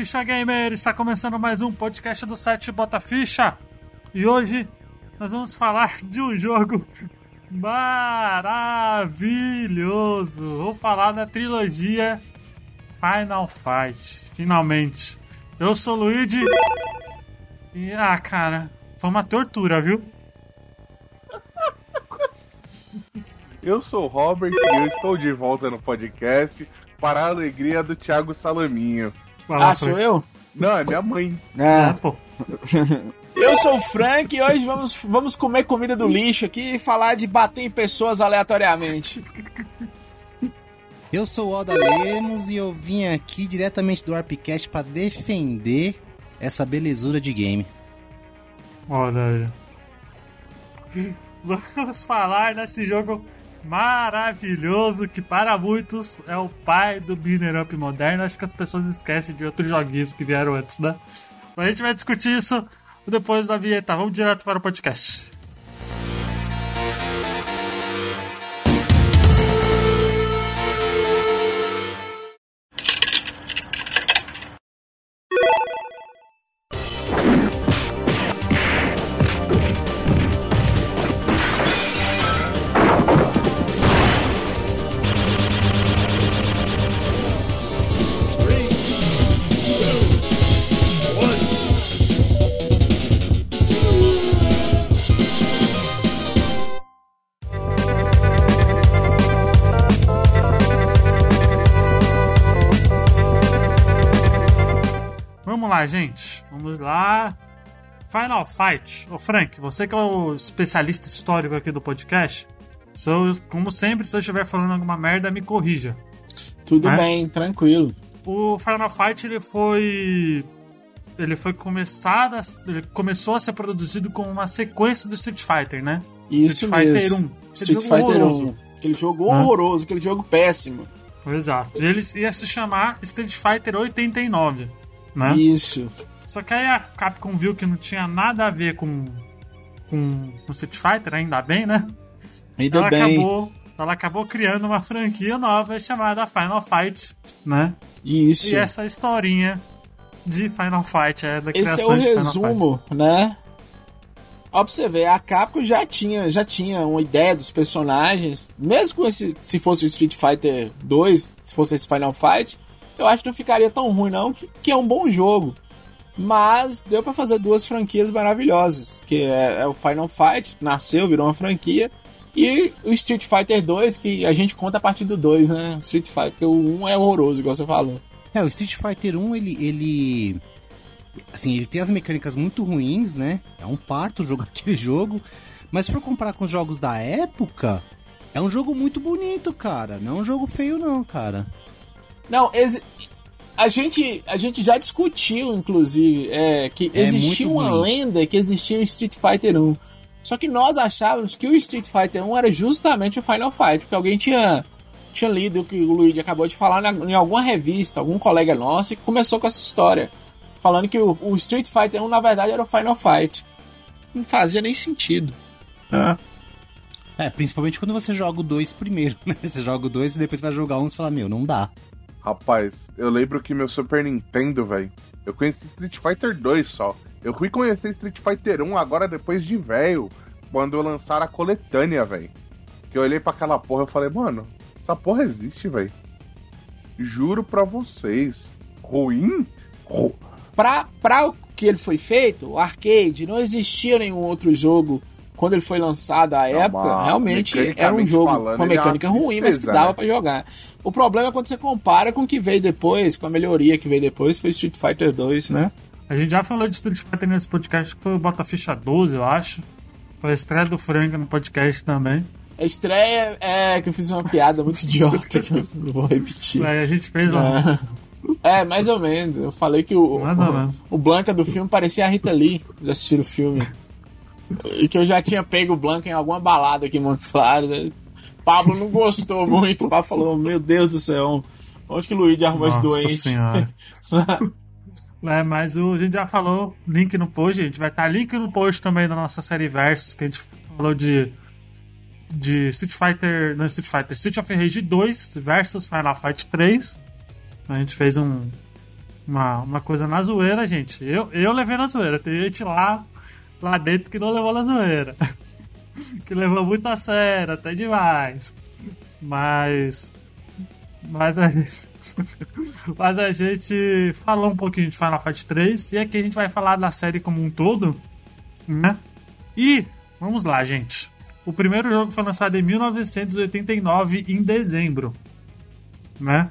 Ficha Gamer! Está começando mais um podcast do site Bota Ficha. E hoje nós vamos falar de um jogo maravilhoso. Vou falar da trilogia Final Fight. Finalmente. Eu sou o Luigi. E, ah, cara, foi uma tortura, viu? Eu sou o Robert e eu estou de volta no podcast para a alegria do Thiago Salaminho. Ah, sou eu? Não, é minha mãe. Ah, pô. Eu sou o Frank e hoje vamos, vamos comer comida do lixo aqui e falar de bater em pessoas aleatoriamente. Eu sou o Alda Lemos e eu vim aqui diretamente do Arpcast para defender essa belezura de game. Olha aí. Vamos falar desse jogo maravilhoso que para muitos é o pai do Beater Up moderno. Acho que as pessoas esquecem de outros joguinhos que vieram antes, né? Mas a gente vai discutir isso depois da vinheta. Vamos direto para o podcast. Lá, gente. Vamos lá. Final Fight. Ô, Frank, você que é o especialista histórico aqui do podcast, se eu- como sempre, se eu estiver falando alguma merda, me corrija. Tudo É? bem, tranquilo. O Final Fight ele foi ele foi começado, a- ele começou a ser produzido como uma sequência do Street Fighter, né? Isso Street Fighter mesmo. 1. Aquele Street jogo Fighter horroroso. 1. Aquele jogo Hã? horroroso, aquele jogo péssimo. Exato. E ele ia se chamar Street Fighter 89, né? Isso. Só que aí a Capcom viu que não tinha nada a ver com com, com Street Fighter, ainda bem, né? Ainda ela bem. acabou ela acabou criando uma franquia nova chamada Final Fight, né? Isso. E essa historinha de Final Fight é da Esse é o resumo, né? Ó, pra você ver, a Capcom já tinha, já tinha uma ideia dos personagens. Mesmo com esse, se fosse o Street Fighter 2, se fosse esse Final Fight, eu acho que não ficaria tão ruim, não, que, que é um bom jogo. Mas deu pra fazer duas franquias maravilhosas, que é, é o Final Fight, nasceu, virou uma franquia, e o Street Fighter 2, que a gente conta a partir do 2, né? Street Fighter, o 1 é horroroso, igual você falou. É, o Street Fighter 1, ele, ele. Assim, ele tem as mecânicas muito ruins, né? É um parto jogar aquele jogo. Mas se for comparar com os jogos da época, é um jogo muito bonito, cara. Não é um jogo feio, não, cara. Não, exi- a gente, a gente já discutiu, inclusive, é, que É existia uma ruim. lenda que existia o Street Fighter 1. Só que nós achávamos que o Street Fighter 1 era justamente o Final Fight, porque alguém tinha, tinha lido o que o Luigi acabou de falar na- em alguma revista, algum colega nosso, e começou com essa história. Falando que o, o Street Fighter 1, na verdade, era o Final Fight. Não fazia nem sentido. É, principalmente quando você joga o 2 primeiro, né? Você joga o 2 e depois vai jogar um e fala, meu, não dá. Rapaz, eu lembro que meu Super Nintendo, velho, eu conheci Street Fighter 2 só. Eu fui conhecer Street Fighter 1 agora depois de velho, quando lançaram a coletânea, velho. Que eu olhei pra aquela porra e falei, mano, essa porra existe, velho. Juro pra vocês. Ruim? Ru- pra, pra o que ele foi feito, o arcade, não existia nenhum outro jogo quando ele foi lançado à Não, época. Realmente era um jogo falando, com uma ele é uma mecânica ruim, mas que dava né? pra jogar. O problema é quando você compara com o que veio depois, com a melhoria que veio depois, foi Street Fighter 2, né? A gente já falou de Street Fighter nesse podcast, que foi o Bota Ficha 12, eu acho. Foi a estreia do Frank no podcast também. A estreia é que eu fiz uma piada muito idiota que eu não vou repetir. Aí a gente fez uma. É, mais ou menos. Eu falei que o, o, o Blanca do filme parecia a Rita Lee. Já assistiram o filme. E que eu já tinha pego o Blanca em alguma balada aqui em Montes Claros. Pablo não gostou muito. O Pablo falou: Meu Deus do céu, onde que o Luigi arrumou esse Nossa doente? senhora. É, mas o, a gente já falou, link no post, gente. Vai estar link no post também da nossa série Versus, que a gente falou de. De Street Fighter. Não, Street Fighter. Street of Rage 2 versus Final Fight 3. A gente fez um. uma, uma coisa na zoeira, gente. Eu, eu levei na zoeira. Tem gente lá, lá dentro que não levou na zoeira. que levou muito a sério, até demais. Mas. Mas a gente. Mas a gente falou um pouquinho de Final Fight 3 e aqui a gente vai falar da série como um todo, né? E vamos lá, gente. O primeiro jogo foi lançado em 1989, em dezembro, né?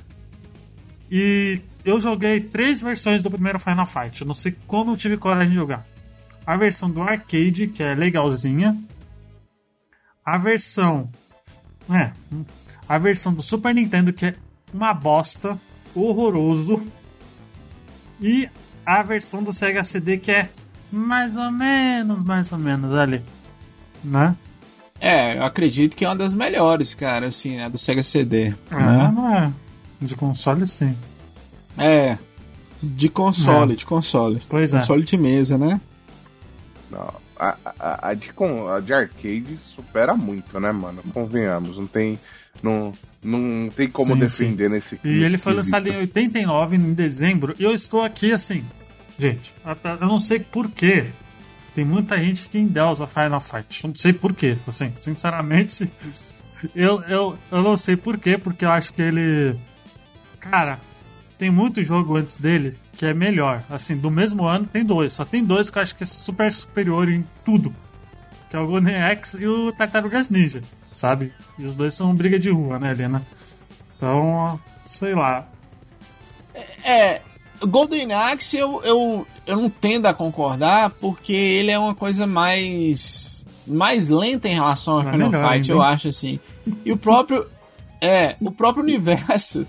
E eu joguei três versões do primeiro Final Fight. Eu não sei como eu tive coragem de jogar. A versão do arcade, que é legalzinha. A versão. É. A versão do Super Nintendo, que é uma bosta, horroroso. E a versão do Sega CD, que é mais ou menos, mais ou menos ali. Né? É, eu acredito que é uma das melhores, cara, assim, a do Sega CD. Ah, né? não é. De console, sim. É. De console, É. de console. Pois é. Console de mesa, né? Não, a, a, a de, a de arcade supera muito, né, mano? Convenhamos, não tem. Não, não tem como Sim, defender nesse E ele foi lançado em quesito. 89, em dezembro. E eu estou aqui assim. Gente, eu não sei porquê. Tem muita gente que endeusa Final Fight. Eu não sei porquê. Assim, sinceramente, eu, eu, eu não sei porquê, porque eu acho que ele. Cara, tem muito jogo antes dele que é melhor. Assim, do mesmo ano tem dois. Só tem dois que eu acho que é super superior em tudo. Que é o Golden Axe e o Tartarugas Ninja, sabe? E os dois são briga de rua, né, Helena? Então, sei lá. É, Golden Axe eu, eu, eu não tendo a concordar porque ele é uma coisa mais mais lenta em relação ao Mas Final melhor Fight, eu acho assim. E o próprio é, o próprio universo,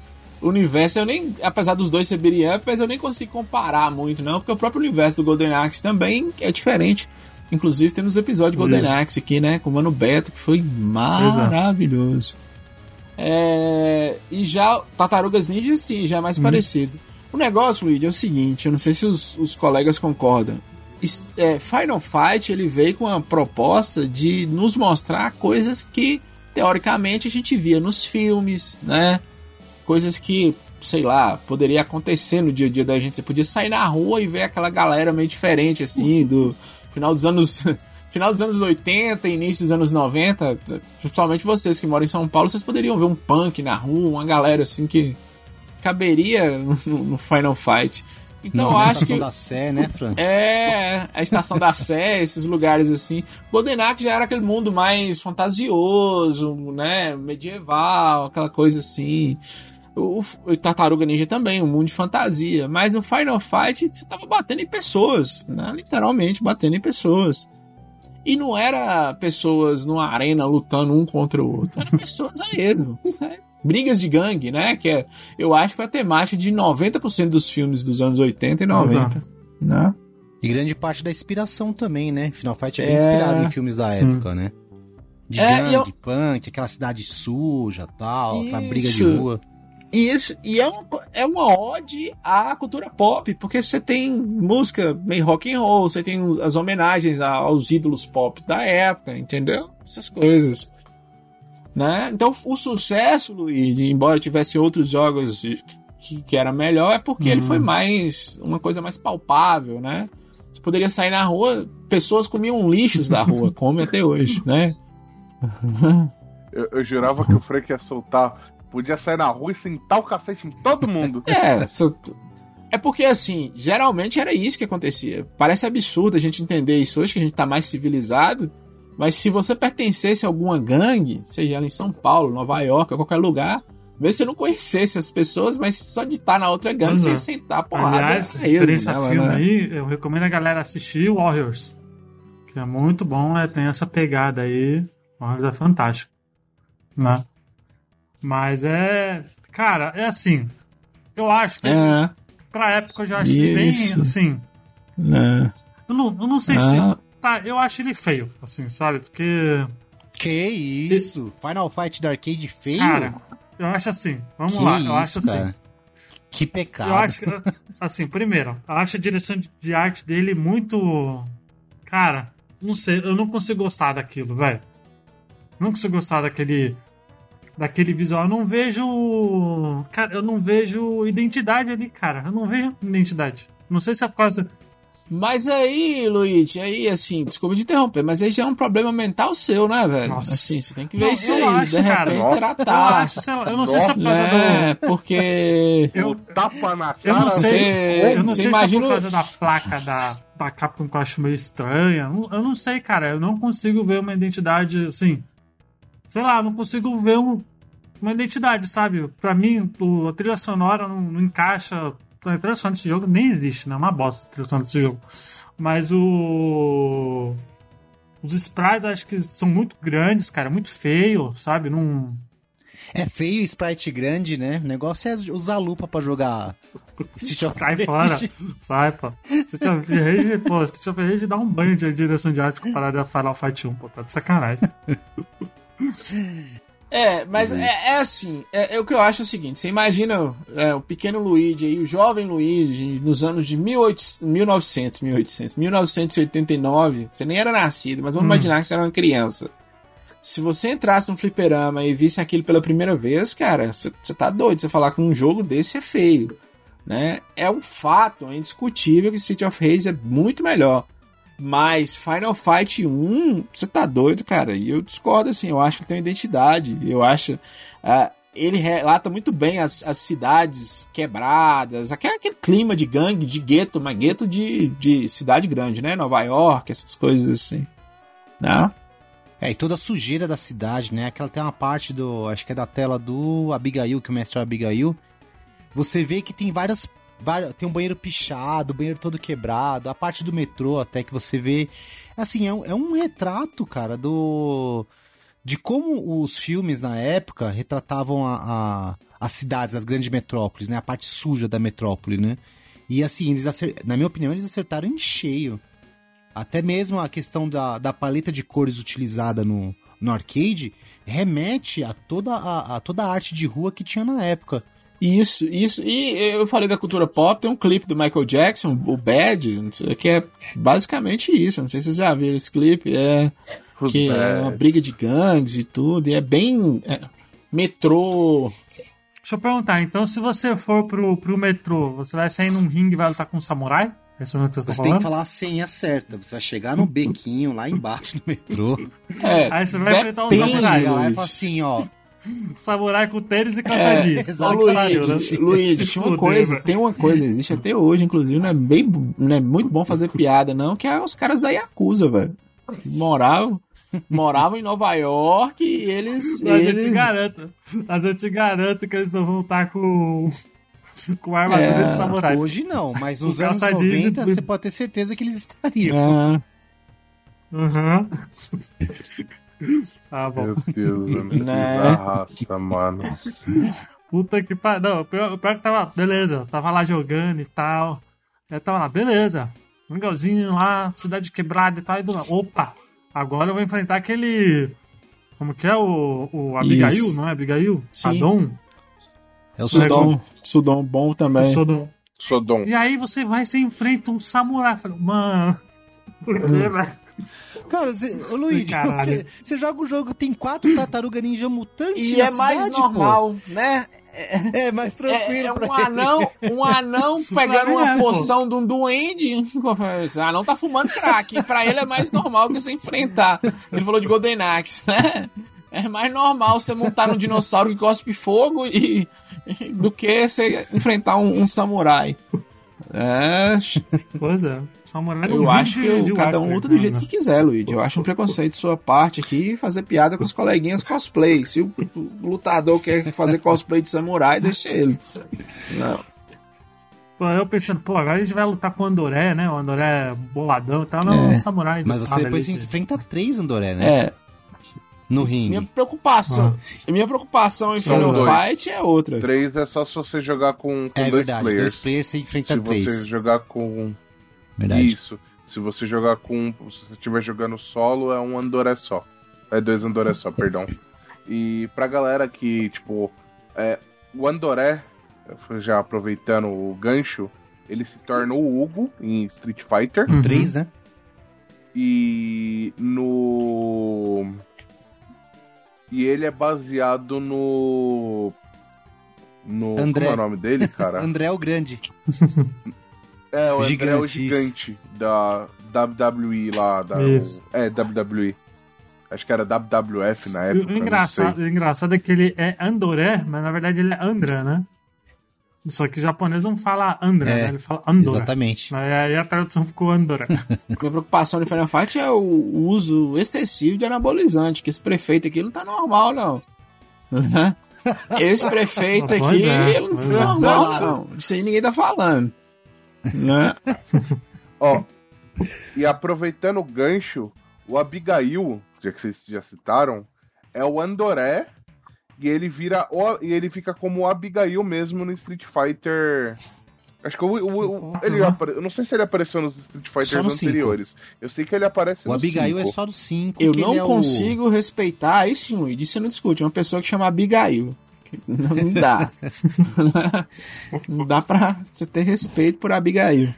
universo eu nem, apesar dos dois ser beat'em up, mas eu nem consigo comparar muito não, porque o próprio universo do Golden Axe também é diferente. Inclusive temos episódio de Golden. Axe aqui, né, com o Mano Beto, que foi maravilhoso. É, e já Tartarugas Ninja, sim, já é mais parecido. O negócio, Luigi, é o seguinte: eu não sei se os, os colegas concordam. É, Final Fight ele veio com a proposta de nos mostrar coisas que teoricamente a gente via nos filmes, né? Coisas que, sei lá, poderia acontecer no dia a dia da gente. Você podia sair na rua e ver aquela galera meio diferente, assim, do final dos anos. Final dos anos 80, início dos anos 90, principalmente vocês que moram em São Paulo, vocês poderiam ver um punk na rua, uma galera assim que caberia no, Final Fight. Então eu Na acho estação que. da Sé, né, Frank? É, a estação da Sé, esses lugares assim. Golden Axe já era aquele mundo mais fantasioso, né? Medieval, aquela coisa assim. O, o Tartaruga Ninja também, um mundo de fantasia. Mas no Final Fight você tava batendo em pessoas, né? Literalmente batendo em pessoas. E não era pessoas numa arena lutando um contra o outro, eram pessoas a esmo. né? Brigas de gangue, né? Que é, eu acho que foi a temática de 90% dos filmes dos anos 80 e 90. Exato. Né? E grande parte da inspiração também, né? Final Fight é bem É, inspirado em filmes da sim. época, né? De É, gangue, eu- punk, aquela cidade suja tal, aquela briga de Isso. rua. E isso e é, uma, é uma ode à cultura pop, porque você tem música meio rock and roll, você tem as homenagens aos ídolos pop da época, entendeu? Essas coisas. Né? Então o sucesso, Luigi, embora tivesse outros jogos que, que era melhor, é porque ele Uhum. foi mais uma coisa mais palpável, né? Você poderia sair na rua, pessoas comiam lixos da rua, come até hoje, né? Eu, eu jurava que o Frank ia soltar. Podia sair na rua e sentar o cacete em todo mundo. É, é porque assim, geralmente era isso que acontecia. Parece absurdo a gente entender isso hoje, que a gente tá mais civilizado. Mas se você pertencesse a alguma gangue, seja ela em São Paulo, Nova York, ou qualquer lugar, mesmo se você não conhecesse as pessoas, mas só de estar na outra gangue, é. ia sentar a porrada. Aliás, mesmo referência a nela, filme né? aí, eu recomendo a galera assistir Warriors. Que é muito bom, é, tem essa pegada aí. Warriors é fantástico. Né? Mas é. Cara, é assim. Eu acho que É, pra época eu já acho que bem assim. é. Eu não, eu não sei Ah. se. Tá, eu acho ele feio, assim, sabe? Porque. Que isso? Final Fight da arcade feio? Cara, eu acho assim. Vamos que lá, isso, eu acho assim. cara? Que pecado. Eu acho que, assim, primeiro, eu acho a direção de, de arte dele muito. Cara, não sei, eu não consigo gostar daquilo, velho. Não consigo gostar daquele. Daquele visual. Eu não vejo. Cara, eu não vejo identidade ali, cara. Eu não vejo identidade. Não sei se é por causa. Mas aí, Luigi, aí assim, desculpa te interromper, mas aí já é um problema mental seu, né, velho? Nossa. Assim, você tem que ver Não, isso eu aí, acho, de cara. repente Nossa. Eu tratar. acho, sei lá, eu não sei se é por causa É, porque. Eu- tapa na Eu cara. não sei, Você- eu não sei imagina- se é por causa da placa da, da Capcom que eu acho meio estranha. Eu não- Eu não sei, cara. Eu não consigo ver uma identidade assim. Sei lá, não consigo ver um- uma identidade, sabe? Pra mim, o- a trilha sonora não, não encaixa. A trilha sonora desse jogo nem existe, né? É uma bosta a trilha sonora desse jogo. Mas o. Os sprites eu acho que são muito grandes, cara. Muito feio, sabe? Não. É feio, sprite grande, né? O negócio é usar lupa pra jogar Street of Sai fora. Sai, pô. Street of Rage, pô, Street of Rage dá um banho de direção de arte comparado a Final Fight 1, pô, tá de sacanagem. É, mas é, é assim, é, é o que eu acho é o seguinte, você imagina é, o pequeno Luigi aí, o jovem Luigi, nos anos de 1800, 1900, 1800, 1989, você nem era nascido, mas vamos Hum. imaginar que você era uma criança. Se você entrasse no fliperama e visse aquilo pela primeira vez, cara, você você tá doido, você falar que um jogo desse é feio, né? É um fato, é indiscutível que Street of Rage é muito melhor. Mas Final Fight 1, você tá doido, cara. E eu discordo, assim. Eu acho que tem uma identidade. Eu acho. ah, ele relata muito bem as, as cidades quebradas, aquele, aquele clima de gangue, de gueto, mas gueto de, de cidade grande, né? Nova York, essas coisas assim. Não? É, e toda a sujeira da cidade, né? Aquela tem uma parte do. Acho que é da tela do Abigail, que o mestre é Abigail. Você vê que tem várias. Tem um banheiro pichado, banheiro todo quebrado, a parte do metrô até que você vê. Assim, é um, é um retrato, cara, do. De como os filmes na época retratavam a, a- as cidades, as grandes metrópoles, né? A parte suja da metrópole, né? E assim, eles na minha opinião, eles acertaram em cheio. Até mesmo a questão da, da paleta de cores utilizada no, no arcade remete a toda a, a toda a arte de rua que tinha na época. Isso, isso. E eu falei da cultura pop, tem um clipe do Michael Jackson, o Bad, sei, que é basicamente isso. Não sei se vocês já viram esse clipe. É. Who's que é uma briga de gangues e tudo, e é bem é, metrô. Deixa eu perguntar, então se você for pro, pro metrô, você vai sair num ringue e vai lutar com um samurai? Esse é o que vocês Você tem que falar a senha certa. Você vai chegar no bequinho lá embaixo do metrô. É, Aí você vai enfrentar um samurai. Lá e falar assim, ó. Samurai com tênis e calça. É, né? Luiz, tinha uma coisa, tem uma coisa, existe até hoje, inclusive, não é, bem, não é muito bom fazer piada, não, que é os caras da Yakuza, velho. Moravam, moravam em Nova York e eles. Mas eu eles te garanto. Mas eu te garanto que eles não vão estar com. com armadura É, de samurai. Hoje não, mas nos anos calça jeans e 90 tudo. você pode ter certeza que eles estariam. Ah, Uhum. bom. Meu Deus, eu me Né? raça, mano. Puta que pariu. Não, o pior, o pior que tava. Beleza, eu tava lá jogando e tal. Aí tava lá, beleza. Um legalzinho lá, cidade quebrada e tal. E do opa! Agora eu vou enfrentar aquele. Como que é o. O Abigail, Isso. não é? Abigail? Sim. Adon? É o Sudom, Sudom bom O também. Sodom. Sodom. E aí você vai e você enfrenta um samurai. Eu mano. Por quê, velho? Cara, você, ô Luigi, você, você joga o jogo, tem quatro tartaruga ninja mutantes E na é mais cidade, pô. normal, né? É mais tranquilo É, é pra um ele. anão, um anão pegando uma É, pô. poção de um duende. Esse anão tá fumando crack. E pra ele é mais normal que você enfrentar. Ele falou de Golden Axe, né? É mais normal você montar um dinossauro que cospe fogo e, e- do que você enfrentar um, um samurai. É, Pois é. Samurai eu um acho que eu- de cada um luta do jeito né? que quiser, Luigi. Eu acho um preconceito de sua parte aqui fazer piada com os coleguinhas cosplay. Se o, lutador quer fazer cosplay de samurai, deixa ele. Não. Pô, eu pensando, pô, agora a gente vai lutar com o Andoré, né? O Andoré boladão e tal. Não, É. o samurai. Mas você depois ali, enfrenta três Andoré, né? É, No minha ringue. preocupação. Minha preocupação em Final. Fight é outra. Três é só se você jogar com, com É dois verdade, players. dois players você enfrenta Se três. você jogar com. Verdade. Isso. Se você jogar com. Se você estiver jogando solo, é um Andoré só. É dois Andoré só, perdão. E pra galera que, tipo. É, o Andoré, já aproveitando o gancho, ele se torna o Hugo em Street Fighter. Uhum. Três, né? E no. E ele é baseado no. No. André. Como é o nome dele, cara? André o Grande. É, o André é o gigante da WWE lá. Da, Isso. É, WWE. Acho que era WWF na época. o não engraçado, sei. o engraçado é que ele é Andoré, mas na verdade ele é Andra, né? Só que o japonês não fala Andra, É, né? Ele fala Andorra. Exatamente. Mas aí a tradução ficou Andorra. Minha preocupação no Final Fight é o uso excessivo de anabolizante, que esse prefeito aqui não tá normal, não. Né? Esse prefeito Pois aqui, é, ele não tá é. normal, não. Isso aí ninguém tá falando. Né? Ó, e aproveitando o gancho, o Abigail, já que vocês já citaram, é o Andoré e ele vira o, e ele fica como o Abigail mesmo no Street Fighter. Acho que o, o- o- ele Uhum. apare- eu não sei se ele apareceu nos Street Fighters no cinco. anteriores. Eu sei que ele aparece O no Abigail é cinco. só do 5. Eu não consigo respeitar, aí sim, Luigi, você não discute, uma pessoa que chama Abigail. Não, dá. não dá pra você ter respeito por Abigail.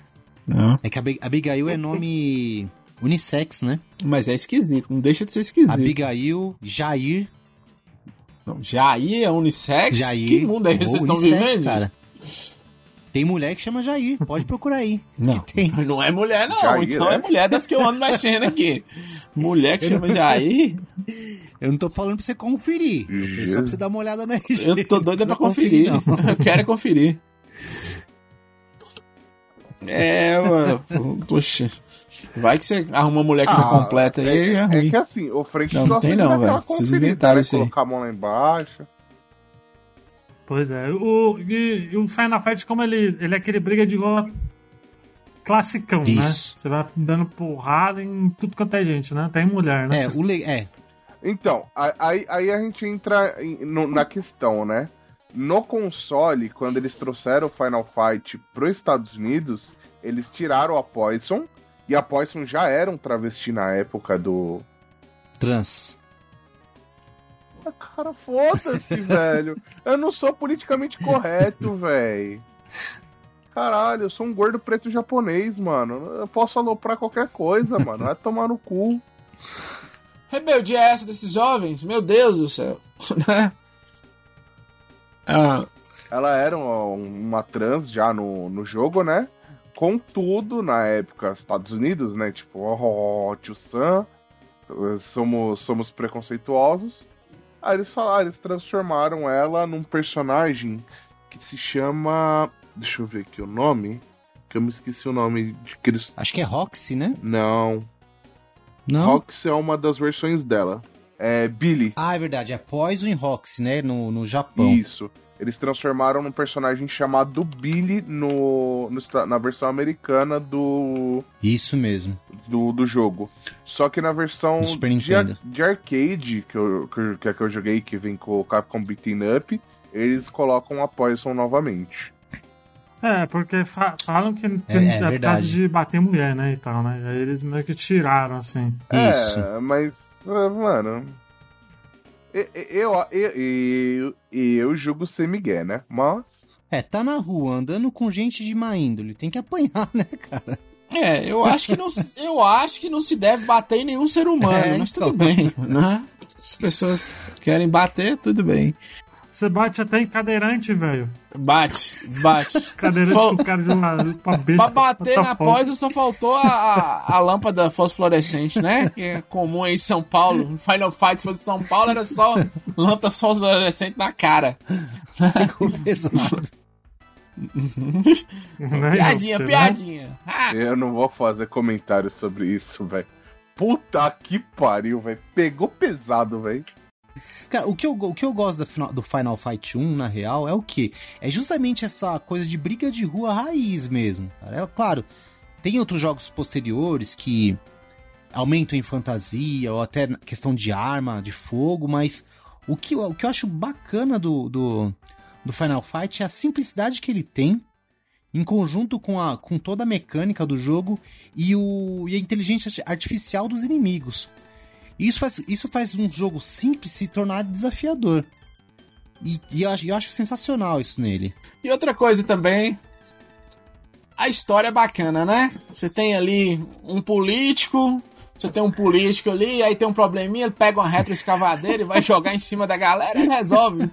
Não. É que Abi- Abigail é nome unissex, né? Mas é esquisito, não deixa de ser esquisito. Abigail, Jair, Não, Jair é unissex? Jair. Que mundo é esse que vocês estão vivendo? cara. Tem mulher que chama Jair, pode procurar aí. Não, tem. não é mulher, não. Jair, então né? é mulher das que eu ando mexendo aqui. Mulher que chama Jair, Eu não tô falando pra você conferir. Eu só pra você dar uma olhada na RG. eu tô doida pra conferir. não. Eu quero é conferir. É, mano. Poxa. Vai que você arruma uma mulher que não Ah, completa aí. É, é é ruim. que assim, o frente Não, não tem não, velho. Vocês inventaram isso aí. Colocar a mão lá embaixo. Pois é. O, e, e o Final Fight, como ele, ele é aquele briga de rua classicão, Isso. né? Você vai dando porrada em tudo quanto é gente, né? Tem mulher, né? É, o le... é, Então, aí, aí a gente entra em- no- na questão, né? No console, quando eles trouxeram o Final Fight para os Estados Unidos, eles tiraram a Poison, e a Poison já era um travesti na época do. trans. Ah, Cara, foda-se, velho. Eu não sou politicamente correto, velho. Caralho, eu sou um gordo preto japonês, mano. Eu posso aloprar qualquer coisa, mano. Vai tomar no cu. Rebeldia é essa desses jovens? Meu Deus do céu. Né? ah, Ela era uma, uma trans já no, no jogo, né? Contudo, na época, Estados Unidos, né? Tipo, oh, tio Sam, somos, somos preconceituosos. Aí eles falaram, eles transformaram ela num personagem que se chama. Deixa eu ver aqui o nome. Que eu me esqueci o nome de que eles. Acho que é Roxy, né? Não. Não? Rox é uma das versões dela. É Billy. Ah, é verdade. É Poison e Roxy, né? No, no Japão. Isso. Eles transformaram num personagem chamado Billy no, no na versão americana do, Isso mesmo. do, do jogo. Só que na versão de, ar- de arcade, que, eu, que, é que eu joguei, que vem com o Capcom Beating Up, eles colocam a Poison novamente. É, porque fa- falam que tem, é é, por causa verdade. de bater mulher, né, e tal, né? Aí eles meio que tiraram, assim. Isso. É, mas, é, mano. e- e- Eu, eu, eu, eu julgo ser Miguel, né? Mas. É, tá na rua andando com gente de má índole. Tem que apanhar, né, cara? é, eu acho que não, eu acho que não se deve bater em nenhum ser humano, É, mas então. tudo bem, né? Se as pessoas querem bater, tudo bem. Você bate até em cadeirante, velho. Bate, bate. Cadeirante Fal- com o cara de uma com a besta. Pra bater outra na pós só faltou a, a, a lâmpada fosforescente, né? Que é comum aí em São Paulo. No Final Fight, se fosse São Paulo, era só lâmpada fosforescente na cara. Ficou pesado. Né, Piadinha, né? piadinha. Ah, Eu não vou fazer comentário sobre isso, velho. Puta que pariu, velho. Pegou pesado, velho. Cara, o que eu, o que eu gosto do Final Fight 1, na real, é o quê? É justamente essa coisa de briga de rua raiz mesmo. É claro, tem outros jogos posteriores que aumentam em fantasia, ou até questão de arma, de fogo, mas o que, o que eu acho bacana do, do, do Final Fight é a simplicidade que ele tem, em conjunto com, a, com toda a mecânica do jogo e, o, e a inteligência artificial dos inimigos. Isso faz, isso faz um jogo simples se tornar desafiador. E, e eu, acho, eu acho sensacional isso nele. E outra coisa também. A história é bacana, né? Você tem ali um político Você tem um político ali, aí tem um probleminha, ele pega uma retroescavadeira e vai jogar em cima da galera e resolve.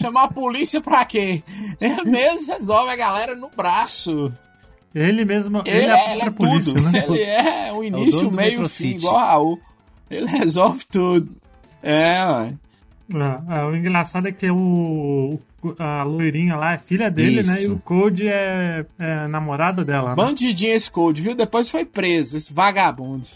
Chamar a polícia pra quê? Ele mesmo resolve a galera no braço. Ele mesmo. Ele, Ele, é, é, ele a é polícia, tudo. né? Ele é o início, dono o meio e fim, igual a Raul. Ele resolve tudo. É, ué. É, é, o engraçado é que o, a loirinha lá é filha dele, né? E Isso. o Code é, é namorada dela. né? Bandidinho esse Code, viu? Depois foi preso, esse vagabundo.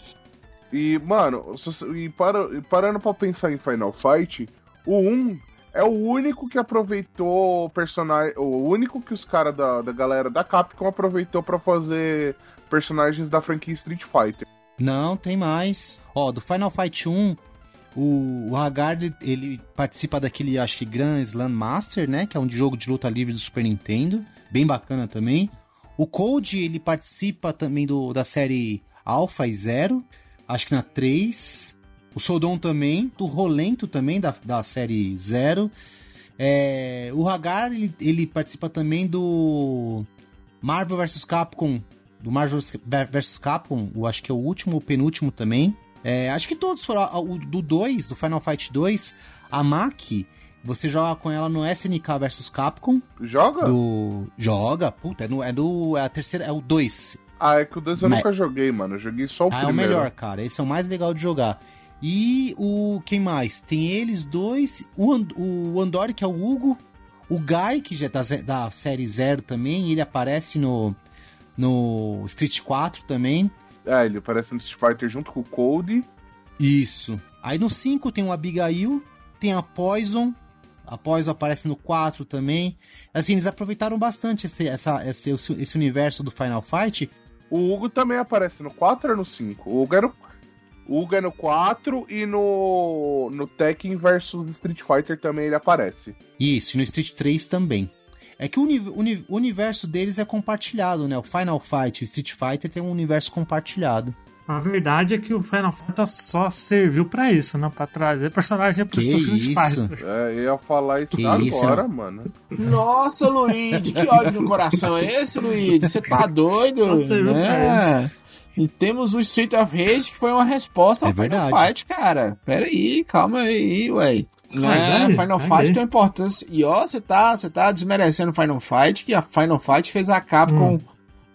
E, mano, e, para, parando pra pensar em Final Fight, o 1 é o único que aproveitou o personagem. O único que os caras da, da galera da Capcom aproveitou pra fazer personagens da franquia Street Fighter. Não, tem mais. Ó, do Final Fight 1, o, o Haggard, ele, participa daquele, acho que, Grand Slam Master, né? Que é um jogo de luta livre do Super Nintendo. Bem bacana também. O Code, ele participa também do, da série Alpha e Zero. Acho que na 3. O Sodom também. Do Rolento também, da, da série Zero. É, o Hagar, ele, ele participa também do Marvel vs Capcom. Do Marvel vs Capcom, eu acho que é o último, o penúltimo também. É, acho que todos foram. O do 2, do Final Fight 2, a Maki, você joga com ela no SNK vs Capcom. Joga? Do. Joga, puta, é, no, é do. É a terceira, é o 2. Ah, é que o 2 eu Mas- nunca joguei, mano. Eu joguei só o Ah, é o primeiro. melhor, cara. Esse é o mais legal de jogar. E o. Quem mais? Tem eles dois. O, And, o Andori, que é o Hugo. O Guy, que já é da, da série Zero também. Ele aparece no. No Street 4 também. É, ele aparece no Street Fighter junto com o Code. Isso. Aí no 5 tem o Abigail. Tem a Poison. A Poison aparece no 4 também. Assim, eles aproveitaram bastante esse, essa, esse, esse universo do Final Fight. O Hugo também aparece no 4 ou no 5? O Hugo é no, o Hugo é no 4 e no, no Tekken versus Street Fighter também ele aparece. Isso, e no Street 3 também. É que o, uni- uni- o universo deles é compartilhado, né? O Final Fight e o Street Fighter tem um universo compartilhado. A verdade é que o Final Fantasy só serviu pra isso, né? Pra trazer personagem pro Que Street isso? Fighter. É, eu ia falar isso Que agora, isso, mano. Nossa, Luigi, que ódio no coração é esse, Luigi? Você tá doido? Só serviu pra né? E temos o Street of Rage, que foi uma resposta ao É Final verdade. Fight, cara. Pera aí, calma aí, ué. Né? Final. Fight tem importância. E ó, você tá, você tá desmerecendo o Final Fight, que a Final Fight fez a Capcom Hum.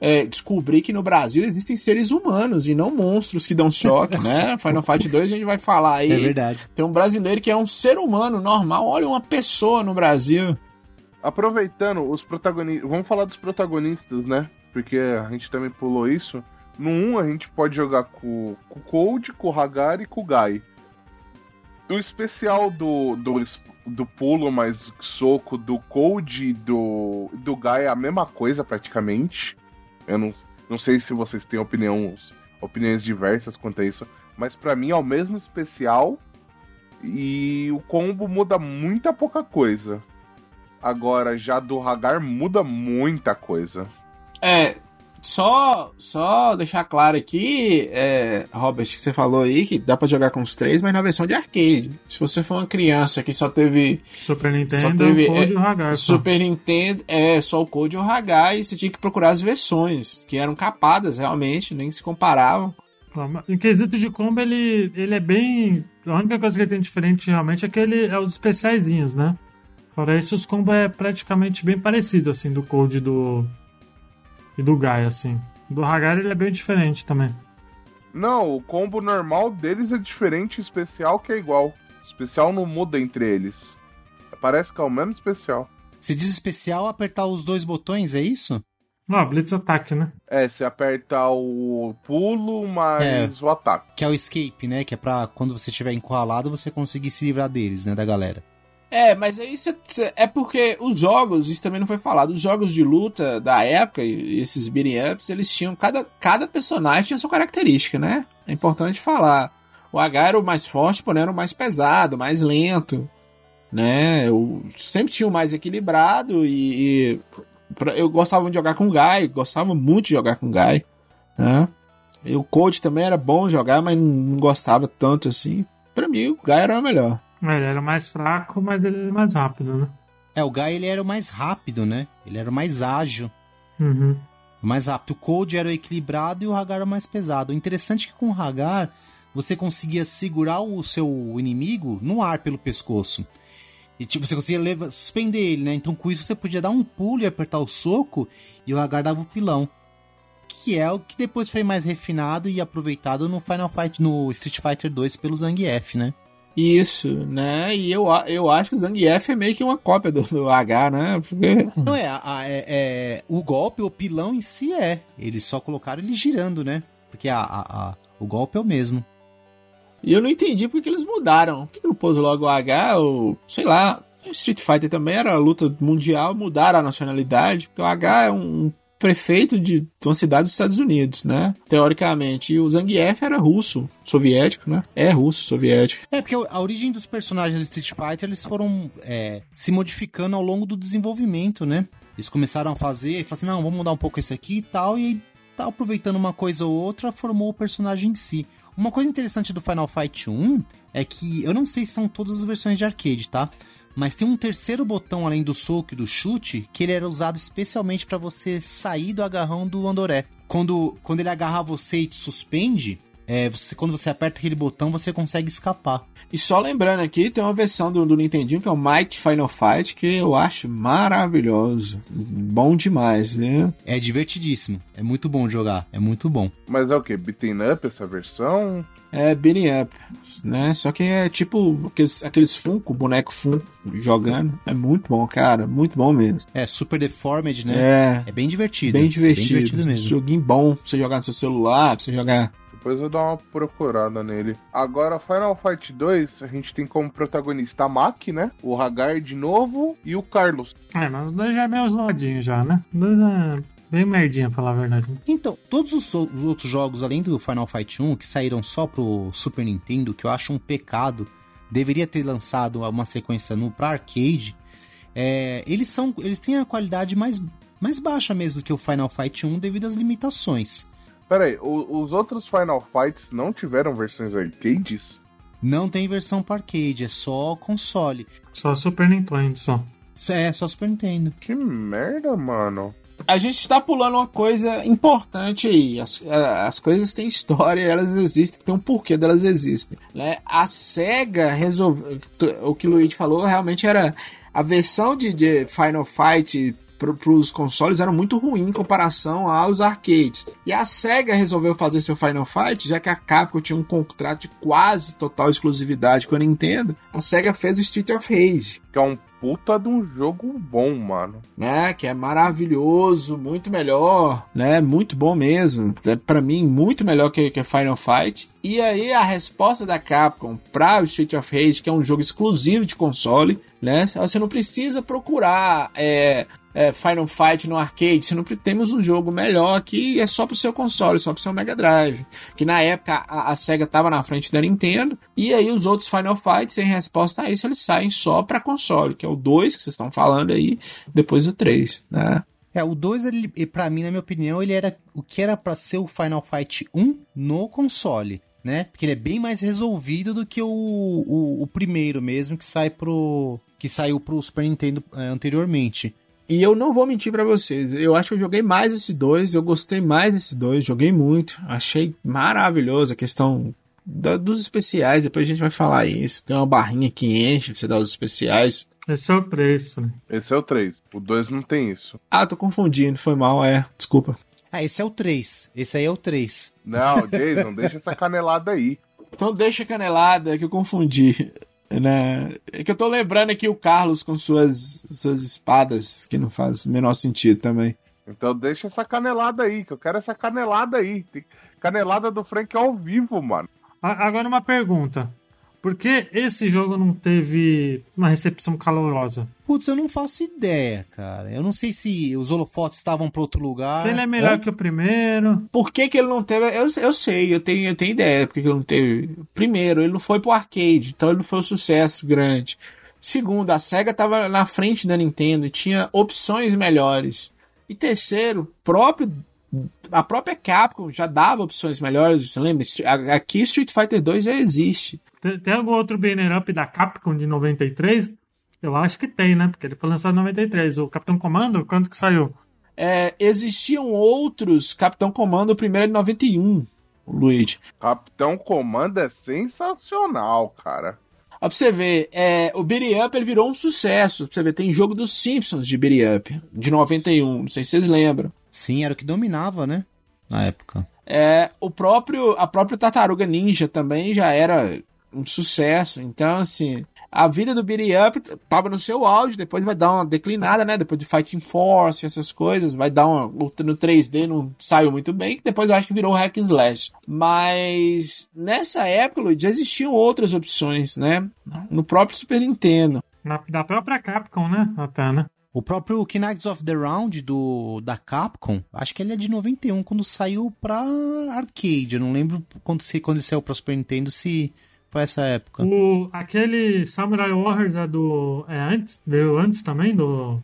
é, descobrir que no Brasil existem seres humanos e não monstros que dão choque, né? Final Fight 2 a gente vai falar aí. É verdade. Tem um brasileiro que é um ser humano normal. Olha uma pessoa no Brasil. Aproveitando os protagonistas. Vamos falar dos protagonistas, né? Porque a gente também pulou isso. No 1 a gente pode jogar com, com o Cold, com o Hagar e com o Guy. Do especial do, do, do pulo mais soco do Cold e do, do Guy é a mesma coisa praticamente. Eu não, não sei se vocês têm opinião, opiniões diversas quanto a isso. Mas pra mim é o mesmo especial. E o combo muda muita pouca coisa. Agora, já do Hagar muda muita coisa. É, só, só deixar claro aqui, é, Robert, que você falou aí que dá pra jogar com os três, mas na versão de arcade. Se você for uma criança que só teve Super Só Nintendo, teve, o Code é. Super Nintendo, é só o Code o Hagai, e você tinha que procurar as versões, que eram capadas realmente, nem se comparavam. Em quesito de combo, ele, ele é bem. A única coisa que ele tem diferente realmente é que ele é os especiaizinhos, né? Fora isso, os combos é praticamente bem parecido, assim, do Code do. E do Guy, assim. Do Hagar ele é bem diferente também. Não, o combo normal deles é diferente, o especial que é igual. O especial não muda entre eles. Parece que é o mesmo especial. Se diz especial apertar os dois botões, é isso? Não, Blitz Attack, né? É, se aperta o pulo mais o ataque. Que é o escape, né? Que é pra quando você estiver encurralado você conseguir se livrar deles, né? Da galera. É, mas aí cê- é porque os jogos, isso também não foi falado, os jogos de luta da época, esses beating ups, eles tinham, cada, cada personagem tinha sua característica, né? É importante falar. O H era o mais forte, porém era o mais pesado, mais lento, né? Eu sempre tinha o mais equilibrado e, e pra- eu gostava de jogar com o Guy, gostava muito de jogar com o Guy, né? E o Coach também era bom jogar, mas não gostava tanto assim. Pra mim, o Guy era o melhor. Ele era mais fraco, mas ele era mais rápido, né? É, o Guy ele era o mais rápido, né? Ele era o mais ágil. Uhum. O mais rápido. O Cold era o equilibrado e o Hagar era o mais pesado. O interessante é que com o Hagar, você conseguia segurar o seu inimigo no ar pelo pescoço. E tipo, você conseguia levar, suspender ele, né? Então com isso você podia dar um pulo e apertar o soco e o Hagar dava o pilão. Que é o que depois foi mais refinado e aproveitado no Final Fight, no Street Fighter 2 pelo Zangief, né? Isso, né? E eu, eu acho que o Zangief é meio que uma cópia do, do H, né? Porque... Não é, a, é, é, o golpe, o pilão em si é. Eles só colocaram ele girando, né? Porque a, a, a o golpe é o mesmo. E eu não entendi porque que eles mudaram. Por que não pôs logo o H ou, sei lá, Street Fighter também era luta mundial, mudaram a nacionalidade, porque o H é um prefeito de uma cidade dos Estados Unidos, né? Teoricamente. E o Zangief era russo, soviético, né? É russo, soviético. É, porque a origem dos personagens do Street Fighter, eles foram é, se modificando ao longo do desenvolvimento, né? Eles começaram a fazer, falaram assim, não, vamos mudar um pouco esse aqui e tal, e aí, tá aproveitando uma coisa ou outra, formou o personagem em si. Uma coisa interessante do Final Fight 1 é que eu não sei se são todas as versões de arcade, tá? Mas tem um terceiro botão além do soco e do chute que ele era usado especialmente para você sair do agarrão do Andoré. Quando, quando ele agarra você e te suspende, é, você, quando você aperta aquele botão, você consegue escapar. E só lembrando aqui, tem uma versão do, do Nintendinho que é o Might Final Fight, que eu acho maravilhoso. Bom demais, né? É divertidíssimo. É muito bom jogar. É muito bom. Mas é o que? Beating up essa versão? É beating up, né? Só que é tipo aqueles, aqueles Funko, boneco Funko jogando. É muito bom, cara. Muito bom mesmo. É super deformed, né? É. É bem divertido. Bem divertido. Bem divertido mesmo. Joguinho bom pra você jogar no seu celular, pra você jogar depois eu dar uma procurada nele. Agora, Final Fight 2, a gente tem como protagonista a Maki, né? O Hagar de novo e o Carlos. É, mas os dois já é meio zoadinho já, né? Os dois é bem merdinha, pra falar a verdade. Então, todos os, os, outros jogos, além do Final Fight 1, que saíram só pro Super Nintendo, que eu acho um pecado, deveria ter lançado uma sequência no pra arcade, é, eles são. Eles têm a qualidade mais, mais baixa mesmo do que o Final Fight 1 devido às limitações. Pera aí, os outros Final Fights não tiveram versões arcades? Não tem versão para arcade, é só console. Só Super Nintendo, só. É, só Super Nintendo. Que merda, mano. A gente está pulando uma coisa importante aí. As, as coisas têm história, elas existem, tem um porquê delas existem. Né? A SEGA resolveu. O que o Luigi falou realmente era. A versão de, de Final Fight para os consoles era muito ruim em comparação aos arcades. E a SEGA resolveu fazer seu Final Fight, já que a Capcom tinha um contrato de quase total exclusividade com a Nintendo. A SEGA fez o Street of Rage. Que é um puta de um jogo bom, mano. Né, que é maravilhoso, muito melhor, né, muito bom mesmo. É para mim muito melhor que, que Final Fight. E aí a resposta da Capcom para o Street of Rage, que é um jogo exclusivo de console, né? Você não precisa procurar é, é, Final Fight no arcade, você não temos um jogo melhor que é só pro seu console, só pro seu Mega Drive. Que na época a, a Sega tava na frente da Nintendo, e aí os outros Final Fights, em resposta a isso, eles saem só para console, que é o 2 que vocês estão falando aí, depois o 3, né? É, o 2, ele, pra mim, na minha opinião, ele era o que era para ser o Final Fight 1 no console né? Porque ele é bem mais resolvido do que o, o, o primeiro mesmo que sai pro que saiu pro Super Nintendo é, anteriormente. E eu não vou mentir para vocês, eu acho que eu joguei mais esse 2, eu gostei mais desse 2, joguei muito, achei maravilhoso a questão da, dos especiais, depois a gente vai falar isso. Tem uma barrinha que enche pra você dar os especiais. Esse é o 3, né? Esse é o 3. O 2 não tem isso. Ah, tô confundindo, foi mal, é. Desculpa. Ah, esse é o 3. Esse aí é o 3. Não, Jason, deixa essa canelada aí. Então deixa a canelada que eu confundi. Né? É que eu tô lembrando aqui o Carlos com suas, suas espadas, que não faz o menor sentido também. Então deixa essa canelada aí, que eu quero essa canelada aí. Tem canelada do Frank ao vivo, mano. Agora uma pergunta. Por que esse jogo não teve uma recepção calorosa? Putz, eu não faço ideia, cara. Eu não sei se os holofotes estavam para outro lugar. Ele é melhor é? que o primeiro. Por que, que ele não teve. Eu, eu sei, eu tenho, eu tenho ideia porque ele não teve. Primeiro, ele não foi pro arcade, então ele não foi um sucesso grande. Segundo, a SEGA estava na frente da Nintendo e tinha opções melhores. E terceiro, próprio a própria Capcom já dava opções melhores, você lembra? Aqui Street Fighter 2 já existe. Tem, tem algum outro banner up da Capcom de 93? Eu acho que tem, né? Porque ele foi lançado em 93. O Capitão Comando, quando que saiu? É, existiam outros Capitão Comando, o primeiro é de 91. Luigi. Capitão Comando é sensacional, cara. Ó, pra você ver, é, o Beat Up ele virou um sucesso. Pra você ver, tem jogo dos Simpsons de Beat Up, de 91. Não sei se vocês lembram. Sim, era o que dominava, né? Na época. É, o próprio, a própria Tartaruga Ninja também já era um sucesso. Então, assim, a vida do Beat Up tava no seu auge, depois vai dar uma declinada, né? Depois de Fighting Force, essas coisas, vai dar uma. No 3D não saiu muito bem, depois eu acho que virou Hack and Slash. Mas nessa época já existiam outras opções, né? No próprio Super Nintendo. Na, da própria Capcom, né? Até, né? O próprio Knights of the Round do, da Capcom, acho que ele é de 91, quando saiu pra arcade. Eu não lembro quando, se, quando ele saiu pra Super Nintendo, se foi essa época. O, aquele Samurai Warriors é do. É antes? Veio antes também do.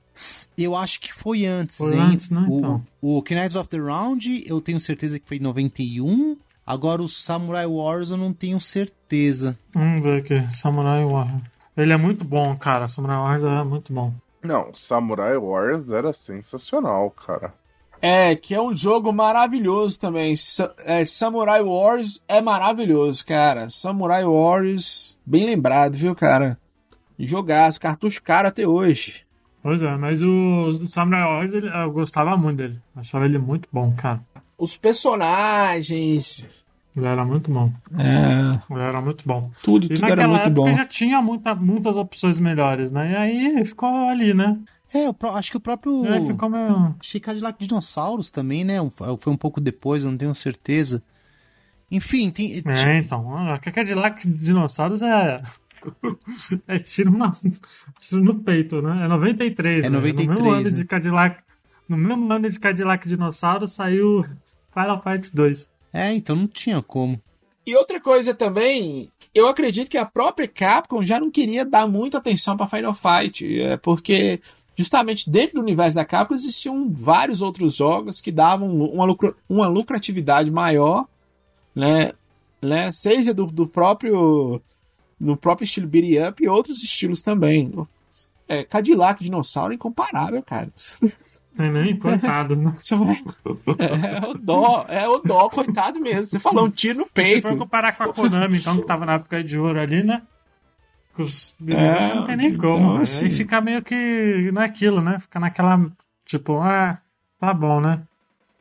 Eu acho que foi antes, Foi hein? antes, né, O, então. o Knights of the Round, eu tenho certeza que foi em 91. Agora o Samurai Wars eu não tenho certeza. Vamos ver aqui. Samurai Warriors. Ele é muito bom, cara. Samurai Warriors é muito bom. Não, Samurai Warriors era sensacional, cara. É, que é um jogo maravilhoso também. Sa- é, Samurai Wars é maravilhoso, cara. Samurai Wars, bem lembrado, viu, cara? Jogaço, cartucho caro até hoje. Pois é, mas o, o Samurai Warriors ele- eu gostava muito dele. Achava ele muito bom, cara. Os personagens, Ele era muito bom. é, Ele era muito bom. tudo, E tudo era muito época bom. já tinha muita, muitas opções melhores, né? E aí ficou ali, né? É, pró- acho que o próprio. Aí ficou meio. Cadillac Dinossauros também, né? Um- Foi um pouco depois, eu não tenho certeza. Enfim, tem. É, então. A Cadillac de dinossauros é. É tiro, na... tiro no peito, né? É 93. É né? 93, No mesmo ano né? de Cadillac. No mesmo ano de Cadillac Dinossauro saiu Final Fight 2. É, então não tinha como. E outra coisa também, eu acredito que a própria Capcom já não queria dar muita atenção para Final Fight, é, porque justamente dentro do universo da Capcom existiam vários outros jogos que davam uma, lucra- uma lucratividade maior, né, né seja do, do próprio no próprio estilo beat up e outros estilos também. É, Cadillac Dinossauro é incomparável, cara. Tem nem coitado, né? Você vai... É, o dó, é o dó, coitado mesmo. Você falou um tiro no Se peito. for comparar com a Konami, então, que tava na época de ouro ali, né? Com Os... É, não tem nem então, como. velho. assim- Aí fica meio que naquilo, né? Fica naquela. Tipo, ah, tá bom, né?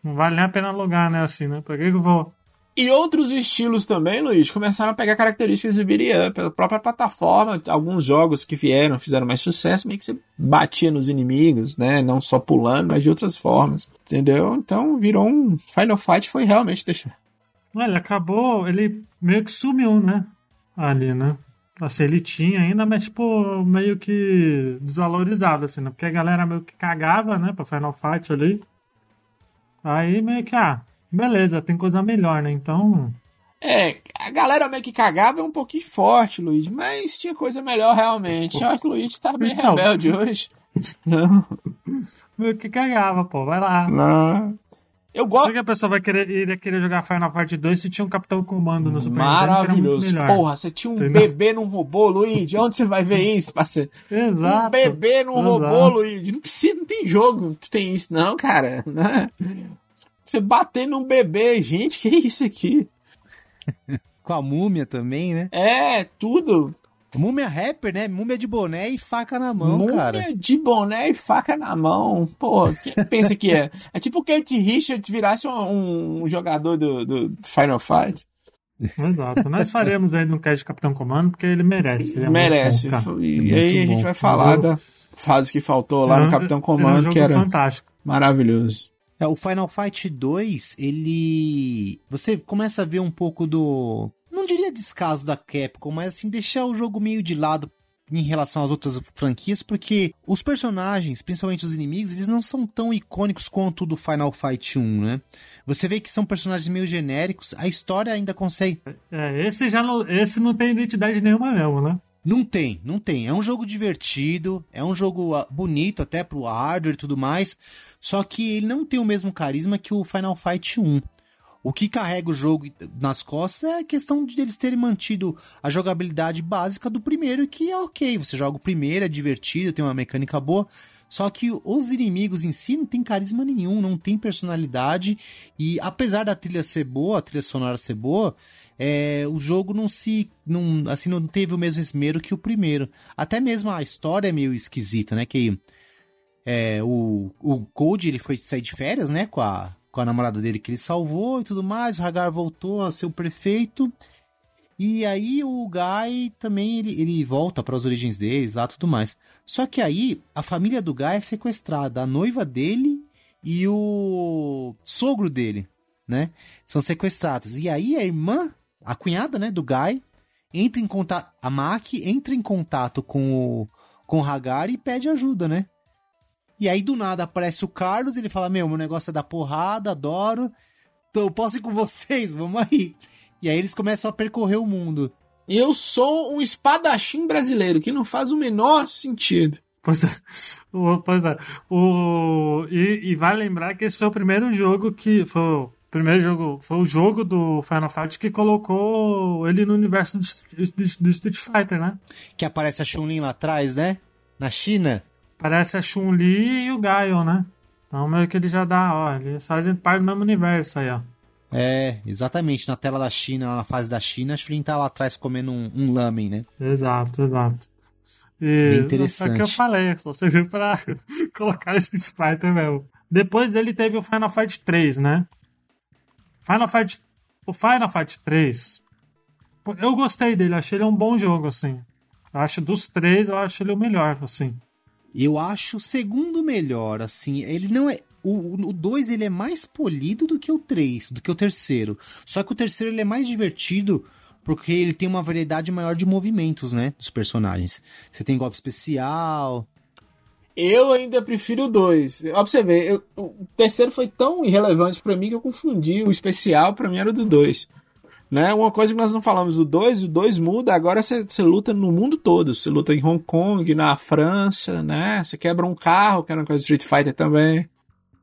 Não vale nem a pena alugar, né? Assim, né? Pra que que eu vou. E outros estilos também, Luiz, começaram a pegar características do beat up. Pela própria plataforma, alguns jogos que vieram, fizeram mais sucesso, meio que você batia nos inimigos, né? Não só pulando, mas de outras formas. Entendeu? Então virou um. Final Fight foi realmente deixar. Olha, acabou, ele meio que sumiu, né? Ali, né? Assim, ele tinha ainda, mas, tipo, meio que desvalorizado, assim, né? Porque a galera meio que cagava, né? Pra Final Fight ali. Aí meio que, ah, beleza, tem coisa melhor, né? Então. É, a galera meio que cagava é um pouquinho forte, Luiz, mas tinha coisa melhor realmente. Eu acho que o Luiz tá bem Então. rebelde hoje. Não, Meio que cagava, pô, vai lá. não. Eu Por gosto. que a pessoa vai querer, iria querer jogar Final Fight 2 se tinha um Capitão Comando no Super Nintendo? que era muito Maravilhoso. Porra, você tinha um Entendeu? bebê num robô, Luiz. Onde você vai ver isso, parceiro? Exato. Um bebê num Exato. robô, Luigi. Não precisa, não tem jogo que tem isso, não, cara. Né? Você bater num bebê, gente, que isso aqui? Com a múmia também, né? É, tudo. Múmia rapper, né? Múmia de boné e faca na mão, Múmia cara. de boné e faca na mão. Pô, quem pensa que é? É tipo o Kate Richards virasse um, um jogador do, do Final Fight. Exato. Nós faremos aí no cast de Capitão Comando, porque ele merece. Ele é Merece. bom, e aí a gente bom. vai falar Jogo- da fase que faltou lá é no Capitão é um Comando, que era fantástico. maravilhoso. É, o Final Fight 2, ele. Você começa a ver um pouco do. Diria descaso da Capcom, mas assim, deixar o jogo meio de lado em relação às outras franquias, porque os personagens, principalmente os inimigos, eles não são tão icônicos quanto o do Final Fight 1, né? Você vê que são personagens meio genéricos, a história ainda consegue. É, esse já não, esse não tem identidade nenhuma mesmo, né? Não tem, não tem. É um jogo divertido, é um jogo ah, bonito até pro hardware e tudo mais, só que ele não tem o mesmo carisma que o Final Fight 1. O que carrega o jogo nas costas é a questão de eles terem mantido a jogabilidade básica do primeiro, que é ok. Você joga o primeiro, é divertido, tem uma mecânica boa. Só que os inimigos em si não tem carisma nenhum, não tem personalidade. E apesar da trilha ser boa, a trilha sonora ser boa, é, o jogo não se. Não, assim, não teve o mesmo esmero que o primeiro. Até mesmo a história é meio esquisita, né? Que é, o, o Gold ele foi sair de férias, né? Com a, com a namorada dele que ele salvou e tudo mais. O Hagar voltou a ser o prefeito. E aí o Guy também ele, ele volta para as origens deles lá tudo mais. Só que aí a família do Guy é sequestrada, a noiva dele e o sogro dele, né? São sequestrados. E aí a irmã, a cunhada, né, do Guy, entra em contato, a Mac entra em contato com o com o Hagar e pede ajuda, né? E aí do nada aparece o Carlos, ele fala: "Meu, meu negócio é da porrada, adoro. Então eu posso ir com vocês, vamos aí". E aí eles começam a percorrer o mundo. Eu sou um espadachim brasileiro, que não faz o menor sentido. Pois é. O, pois é. O, e, e vai lembrar que esse foi o primeiro jogo que. Foi o primeiro jogo. Foi o jogo do Final Fight que colocou ele no universo do, Street Fighter, né? Que aparece a Chun-Li lá atrás, né? Na China. Parece a Chun-Li e o Gaio, né? Então meio que ele já dá, ó, eles fazem parte do mesmo universo aí, ó. É, exatamente. Na tela da China, na fase da China, a Shulin tá lá atrás comendo um, um lamen, né? Exato, exato. E Bem interessante. É o que eu falei, só serviu pra colocar Street Fighter mesmo. Depois dele teve o Final Fight 3, né? Final Fight. O Final Fight 3. Eu gostei dele, achei ele um bom jogo, assim. Eu acho dos três, eu acho ele o melhor, assim. Eu acho o segundo melhor, assim. Ele não é o 2 ele é mais polido do que o 3, do que o terceiro. Só que o terceiro ele é mais divertido porque ele tem uma variedade maior de movimentos, né, dos personagens. Você tem golpe especial. Eu ainda prefiro o 2. Ó, pra você ver, eu, o terceiro foi tão irrelevante para mim que eu confundi. O especial para mim era do 2. Né? Uma coisa que nós não falamos do 2, o 2 muda, agora você luta no mundo todo. Você luta em Hong Kong, na França, né? Você quebra um carro, que era uma coisa Street Fighter também.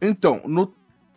Então, no,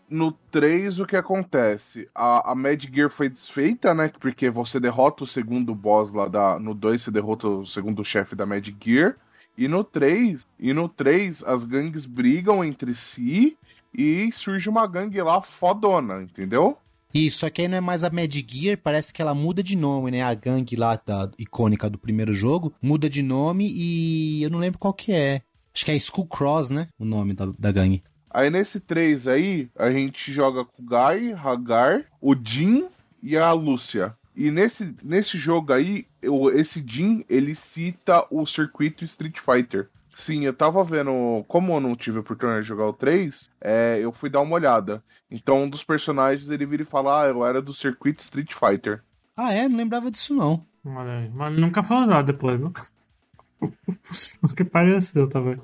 no 3 o que acontece? A, a Mad Gear foi desfeita, né? Porque você derrota o segundo boss lá da. No 2 você derrota o segundo chefe da Mad Gear. E no 3, e no 3 as gangues brigam entre si e surge uma gangue lá fodona, entendeu? Isso, aqui aí não é mais a Mad Gear, parece que ela muda de nome, né? A gangue lá da icônica do primeiro jogo muda de nome e eu não lembro qual que é. Acho que é Skull Cross, né? O nome da, da gangue. Aí nesse 3 aí, a gente joga com o Guy, Hagar, o Jin e a Lúcia. E nesse, nesse jogo aí, eu, esse Jin, ele cita o circuito Street Fighter. Sim, eu tava vendo. Como eu não tive a oportunidade de jogar o 3, é, eu fui dar uma olhada. Então um dos personagens ele vira e fala: Ah, eu era do circuito Street Fighter. Ah, é? Não lembrava disso não. Aí. Mas nunca foi usado depois, não? Mas que pareceu, tá vendo?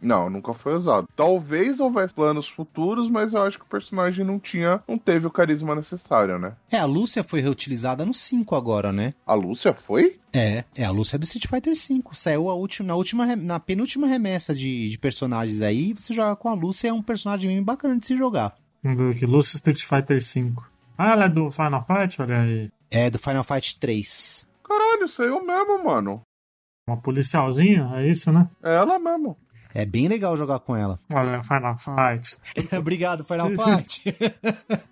Não, nunca foi usado. Talvez houvesse planos futuros, mas eu acho que o personagem não tinha, não teve o carisma necessário, né? É, a Lúcia foi reutilizada no 5 agora, né? A Lúcia foi? É, é a Lúcia do Street Fighter 5. Saiu a última, na última, na penúltima remessa de, de personagens aí, você joga com a Lúcia, é um personagem bem bacana de se jogar. Vamos ver aqui, Lúcia Street Fighter 5. Ah, ela é do Final Fight? Olha aí. É, do Final Fight 3. Caralho, saiu mesmo, mano. Uma policialzinha, é isso, né? É ela mesmo. É bem legal jogar com ela. Olha, Final Fight. Obrigado, Final Fight.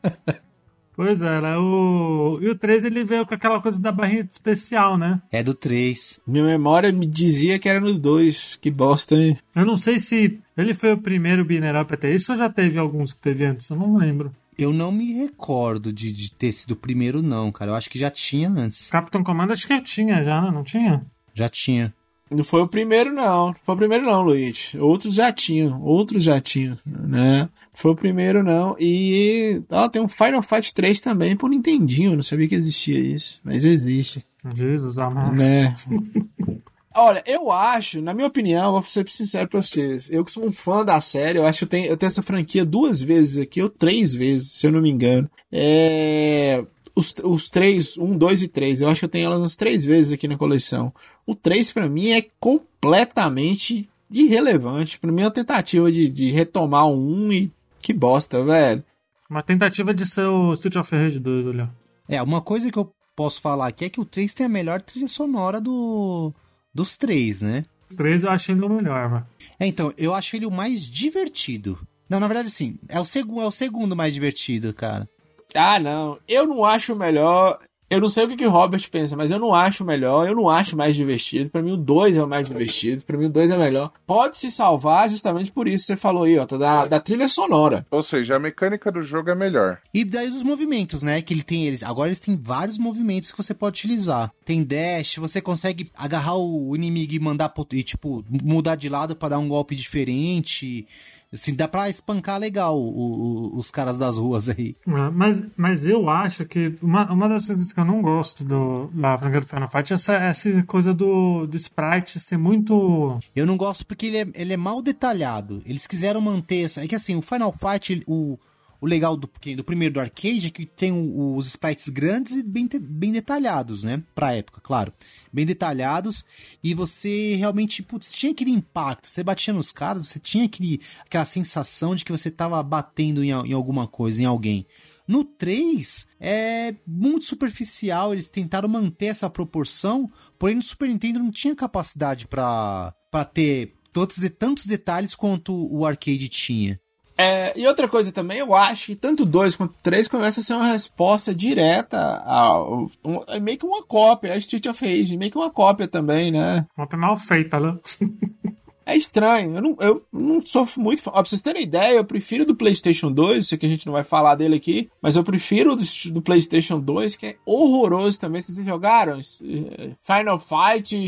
pois é, né? o... e o 3 ele veio com aquela coisa da barrinha especial, né? É do 3. Minha memória me dizia que era no 2. Que bosta, hein? Eu não sei se ele foi o primeiro Binner Up a ter isso ou já teve alguns que teve antes, eu não lembro. Eu não me recordo de, de ter sido o primeiro, não, cara. Eu acho que já tinha antes. Capitão Comando acho que eu tinha já, né? Não tinha? Já tinha. Não foi o primeiro, não. Não foi o primeiro, não, Luiz. Outros já tinham. Outros já tinham, né? Não foi o primeiro, não. E. Ó, tem um Final Fight 3 também pro Nintendinho. Eu não sabia que existia isso. Mas existe. Jesus amado. Né? Olha, eu acho, na minha opinião, vou ser sincero pra vocês. Eu que sou um fã da série, eu acho que eu tenho, eu tenho essa franquia duas vezes aqui, ou três vezes, se eu não me engano. É os, os três, um, dois e três. Eu acho que eu tenho elas umas três vezes aqui na coleção. O 3 para mim é completamente irrelevante. Para mim é uma tentativa de, de retomar o 1 e que bosta, velho. Uma tentativa de ser o Street of Rage do Léo. É, uma coisa que eu posso falar aqui é que o 3 tem a melhor trilha sonora do dos três, né? 3 eu achei ele o melhor, mano. É, então, eu acho ele o mais divertido. Não, na verdade, sim. É o, segu é o segundo mais divertido, cara. Ah, não. Eu não acho o melhor. Eu não sei o que, que o Robert pensa, mas eu não acho o melhor, eu não acho mais divertido. Pra mim, o 2 é o mais divertido, pra mim, o 2 é melhor. Pode se salvar justamente por isso que você falou aí, ó, da, da trilha sonora. Ou seja, a mecânica do jogo é melhor. E daí dos movimentos, né? Que ele tem eles. Agora eles têm vários movimentos que você pode utilizar. Tem dash, você consegue agarrar o inimigo e mandar pro- e, tipo, mudar de lado pra dar um golpe diferente. Assim, dá pra espancar legal o- o- os caras das ruas aí. É, Mas, mas eu acho que uma, uma das coisas que eu não gosto do, da franquia do Final Fight é essa, essa coisa do, do sprite ser muito. Eu não gosto porque ele é, ele é mal detalhado. Eles quiseram manter essa. É que assim, o Final Fight, o, o legal do, do primeiro do arcade é que tem os sprites grandes e bem, bem detalhados, né? Pra época, claro. Bem detalhados. E você realmente, putz, tinha aquele impacto. Você batia nos caras, você tinha aquele, aquela sensação de que você tava batendo em, em alguma coisa, em alguém. No 3, é muito superficial, eles tentaram manter essa proporção, porém no Super Nintendo não tinha capacidade pra ter todos, tantos detalhes quanto o arcade tinha. É, e outra coisa também, eu acho que tanto 2 quanto 3 começa a ser uma resposta direta ao. Um, é meio que uma cópia, a Street of Rage, meio que uma cópia também, né? Uma mal feita, né? É estranho, eu não, eu não sou muito fã. Ó, pra vocês terem ideia, eu prefiro do PlayStation 2, sei que a gente não vai falar dele aqui, mas eu prefiro do, do PlayStation 2, que é horroroso também. Vocês jogaram? É, Final Fight.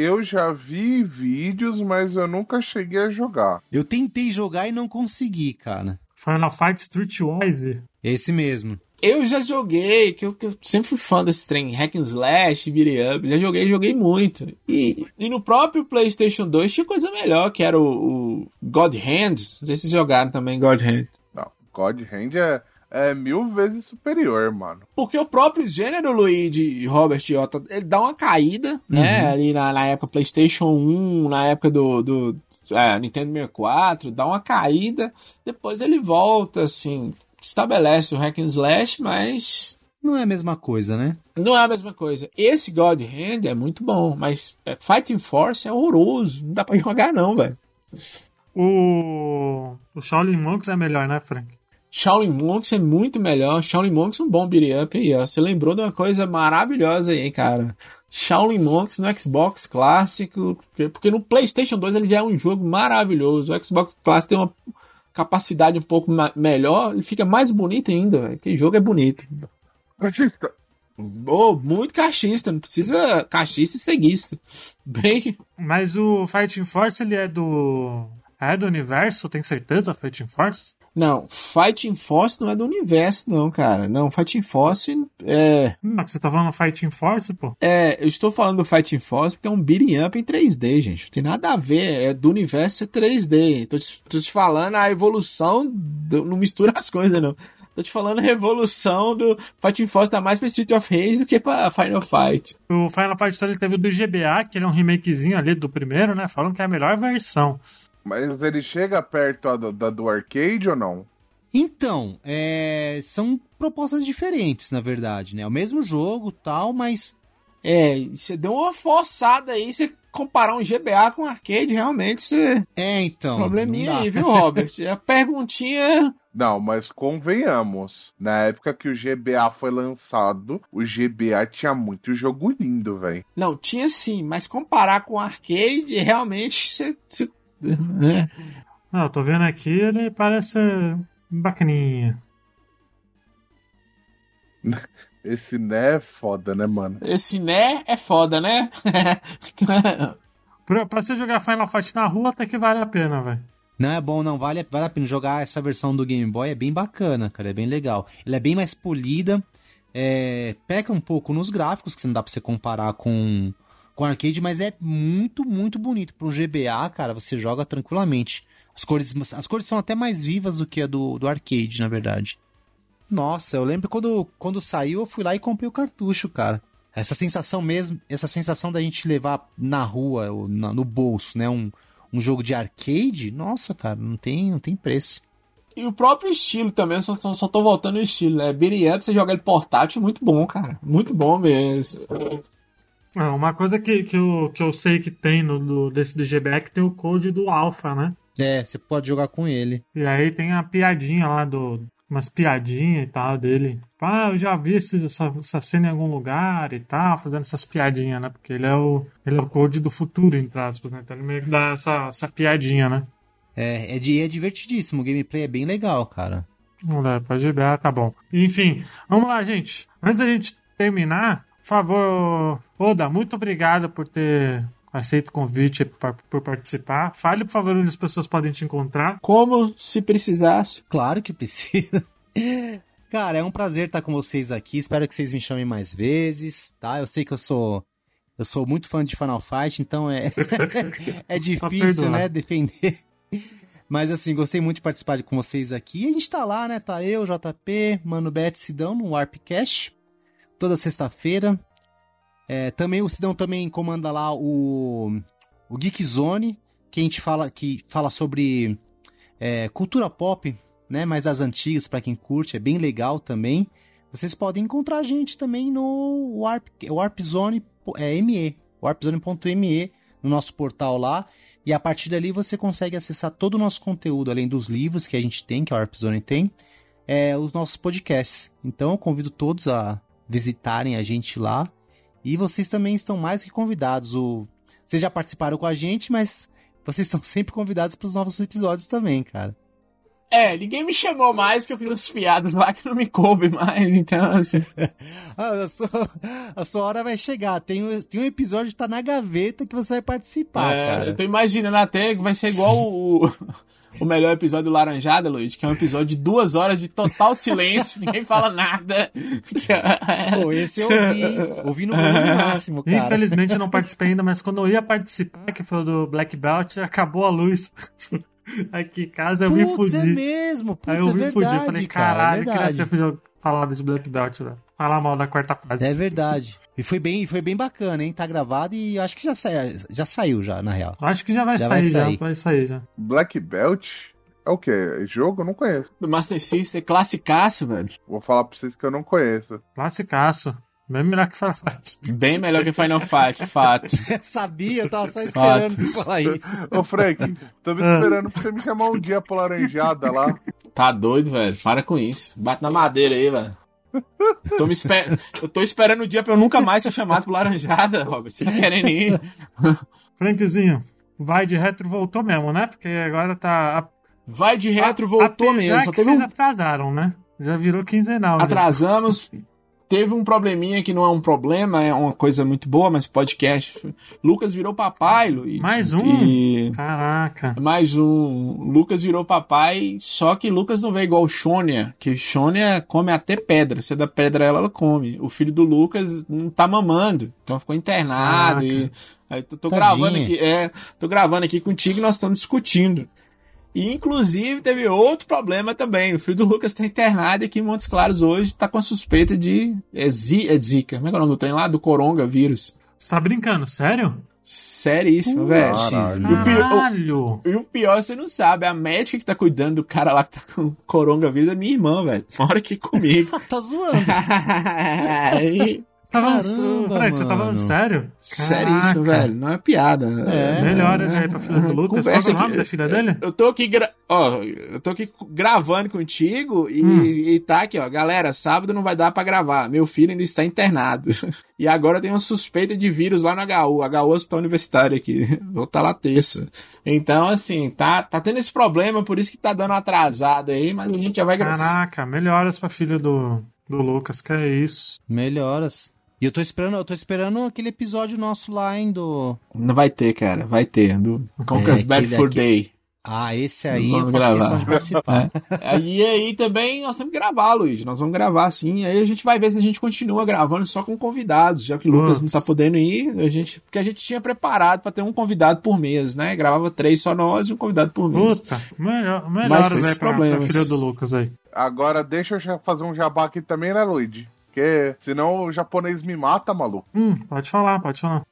Eu já vi vídeos, mas eu nunca cheguei a jogar. Eu tentei jogar e não consegui, cara. Final Fight Streetwise. Esse mesmo. Eu já joguei, que eu, que eu sempre fui fã desse trem, hack and slash, beat up, já joguei, joguei muito. E, e no próprio PlayStation 2 tinha coisa melhor, que era o, o God Hand. Não sei se vocês jogaram também God Hand. Não, God Hand é, é mil vezes superior, mano. Porque o próprio gênero, Luigi e Robert Iota, ele dá uma caída, né? Ali na, na época PlayStation 1, na época do, do é, Nintendo 64, dá uma caída, depois ele volta, assim, estabelece o hack and slash, mas Não é a mesma coisa, né? não é a mesma coisa. Esse God Hand é muito bom, mas é, Fighting Force é horroroso, não dá pra jogar não, velho. O. O Shaolin Monks é melhor, né, Frank? Shaolin Monks é muito melhor. Shaolin Monks é um bom beat up aí, ó. Você lembrou de uma coisa maravilhosa aí, cara. Shaolin Monks no Xbox clássico, porque, porque no PlayStation 2 ele já é um jogo maravilhoso. O Xbox clássico tem uma capacidade um pouco melhor, ele fica mais bonito ainda, velho. Que jogo é bonito. Cachista, Oh, muito cachista, não precisa cachista e ceguista. Bem, Mas o Fighting Force, ele é do. É do universo, tem certeza, Fighting Force? Não, Fighting Force não é do universo, não, cara. Não, Fighting Force é. Hum, mas você tá falando Fighting Force, pô? É, eu estou falando do Fighting Force porque é um beating up em 3D, gente. Não tem nada a ver, é do universo é 3D. Tô te, tô te falando a evolução, do- não mistura as coisas, não. Tô te falando a evolução do Fighting Force tá mais pra Street of Rage do que pra Final Fight. O Final Fight então, ele teve o do GBA, que ele é um remakezinho ali do primeiro, né? Falam que é a melhor versão. Mas ele chega perto do- da do arcade ou não? Então, é, são propostas diferentes, na verdade, né? É o mesmo jogo tal, mas É, você deu uma forçada aí, você comparar um GBA com um arcade, realmente você. é então. Probleminha aí, viu, Robert? A perguntinha. Não, mas convenhamos. Na época que o GBA foi lançado, o GBA tinha muito jogo lindo, velho. Não, tinha sim, mas comparar com o arcade, realmente você. Você- é. Ah, eu tô vendo aqui, ele parece bacaninha. Esse né é foda, né, mano? Esse né é foda, né? Pra, pra você jogar Final Fight na rua, até que vale a pena, velho. Não é bom, não. Vale, vale a pena jogar essa versão do Game Boy. É bem bacana, cara. É bem legal. Ela é bem mais polida. É, peca um pouco nos gráficos, que não dá pra você comparar com, com arcade, mas é muito, muito bonito. Para um GBA, cara, você joga tranquilamente. As cores, as cores são até mais vivas do que a do, do arcade, na verdade. Nossa, eu lembro quando, quando saiu, eu fui lá e comprei o cartucho, cara. Essa sensação mesmo, essa sensação da gente levar na rua, ou na- no bolso, né? Um, um jogo de arcade, nossa, cara, não tem, não tem preço. E o próprio estilo também, só, só, só tô voltando no estilo, né? Beating Up, você joga ele portátil, muito bom, cara. Muito bom mesmo. É, uma coisa que, que, eu, que eu sei que tem no, do, desse que tem o code do Alpha, né? É, você pode jogar com ele. E aí tem a piadinha lá do. Umas piadinhas e tal dele. Ah, eu já vi esse, essa, essa cena em algum lugar e tal, fazendo essas piadinhas, né? Porque ele é o, ele é o code do futuro, entre aspas, né? Então ele meio que dá essa, essa piadinha, né? É, é, de, é divertidíssimo. O gameplay é bem legal, cara. Vamos lá, pode ver, ah, tá bom. Enfim, vamos lá, gente. Antes da gente terminar, favor, Oda, muito obrigado por ter aceito o convite por participar. Fale, por favor, onde as pessoas podem te encontrar. Como se precisasse. Claro que precisa. Cara, é um prazer estar com vocês aqui. Espero que vocês me chamem mais vezes, tá? Eu sei que eu sou eu sou muito fã de Final Fight, então é é difícil, né, defender. Mas assim, gostei muito de participar com vocês aqui. A gente tá lá, né? Tá eu, JP, Mano Bet, Sidão no Warpcast. Toda sexta-feira. É, também o Sidão também comanda lá o, o Geek Zone, que a gente fala, que fala sobre é, cultura pop, né? Mais as antigas, para quem curte, é bem legal também. Vocês podem encontrar a gente também no Warp, Warpzone é, ME, warpzone.me, no nosso portal lá. E a partir dali você consegue acessar todo o nosso conteúdo, além dos livros que a gente tem, que a Warpzone tem, é, os nossos podcasts. Então eu convido todos a visitarem a gente lá e vocês também estão mais que convidados. O... Vocês já participaram com a gente, mas vocês estão sempre convidados para os novos episódios também, cara. É, ninguém me chamou mais que eu fiz umas piadas lá que não me coube mais, então assim. ah, a, sua, a sua hora vai chegar. Tem, um, tem um episódio que tá na gaveta que você vai participar, é, cara. Eu tô imaginando até que vai ser igual o, o melhor episódio do Laranjada, Luiz, que é um episódio de duas horas de total silêncio, ninguém fala nada. Pô, esse eu ouvi, ouvi no máximo, cara. Infelizmente eu não participei ainda, mas quando eu ia participar, que foi do Black Belt, acabou a luz. Aqui em casa eu Putz, me fudi. é mesmo, Putz, Aí eu é me verdade, fudi, eu falei, caralho, cara, é queria ter falado de Black Belt, né? Falar mal da quarta fase. É verdade. E foi bem, foi bem bacana, hein? Tá gravado e acho que já, sa... já saiu já, na real. Acho que já vai já sair, vai sair. já. Vai sair já. Black Belt? É o quê? É jogo? Eu não conheço. Do Master System, é classicaço, velho. Vou falar pra vocês que eu não conheço. Classicaço. Bem melhor que Final Fight. Bem melhor que Final Fight, fato. Sabia, eu tava só esperando fato. você falar isso. Ô, Frank, tô me esperando pra você me chamar um dia pra laranjada lá. Tá doido, velho. Para com isso. Bate na madeira aí, velho. Tô me esper... Eu tô esperando o dia pra eu nunca mais ser chamado pro laranjada, Robert. Você tá querendo ir? Frankzinho, vai de retro voltou mesmo, né? Porque agora tá. Vai de retro voltou mesmo. Só teve um... atrasaram, né? Já virou quinzenal. Atrasamos. Já teve um probleminha que não é um problema, é uma coisa muito boa, mas podcast. Lucas virou papai, Luiz. Mais um? E... Caraca. Mais um. Lucas virou papai, só que Lucas não veio igual o Shônia, que Shônia come até pedra. Se é da pedra ela, ela come. O filho do Lucas não tá mamando, então ficou internado Caraca. e. Aí tô, tô gravando aqui, é, tô gravando aqui contigo e nós estamos discutindo. E, inclusive, teve outro problema também. O filho do Lucas está internado aqui em Montes Claros hoje, está com a suspeita de é, é Zika. Como é que é o nome do trem lá? Do coronavírus. Você tá brincando? Sério? Seríssimo, velho. E o, pior, o, e o pior, você não sabe, a médica que tá cuidando do cara lá que tá com coronavírus é minha irmã, velho. Mora aqui comigo. tá zoando. Você tá falando, Fred, você tá falando sério? Seríssimo, velho. Não é piada. É. Melhoras aí pra filha do Lucas. Conversa Qual é o nome da filha dele? Eu tô aqui, gra... ó, eu tô aqui gravando contigo e, hum. e tá aqui, ó. Galera, sábado não vai dar pra gravar. Meu filho ainda está internado. e agora tem uma suspeita de vírus lá no HU, HU Hospital Universitário aqui. Vou estar tá lá terça. Então, assim, tá, tá tendo esse problema, por isso que tá dando atrasada aí, mas a gente já vai gravar. Caraca, melhoras pra filha do, do Lucas, que é isso. Melhoras. E eu tô esperando, eu tô esperando aquele episódio nosso lá, hein, do... Não vai ter, cara. Vai ter. Do Conquer's é, Bad for Day. Ah, esse aí vamos eu faço gravar. questão de participar. É. E aí também nós temos que gravar, Luiz. Nós vamos gravar sim. Aí a gente vai ver se a gente continua gravando só com convidados, já que o Lucas não tá podendo ir. A gente, porque a gente tinha preparado para ter um convidado por mês, né? Gravava três só nós e um convidado por mês. Puta, melhor, melhores aí pra, pra filha do Lucas aí. Agora deixa eu fazer um jabá aqui também, né, Luiz? Porque senão o japonês me mata, maluco. Hum, pode falar, pode falar.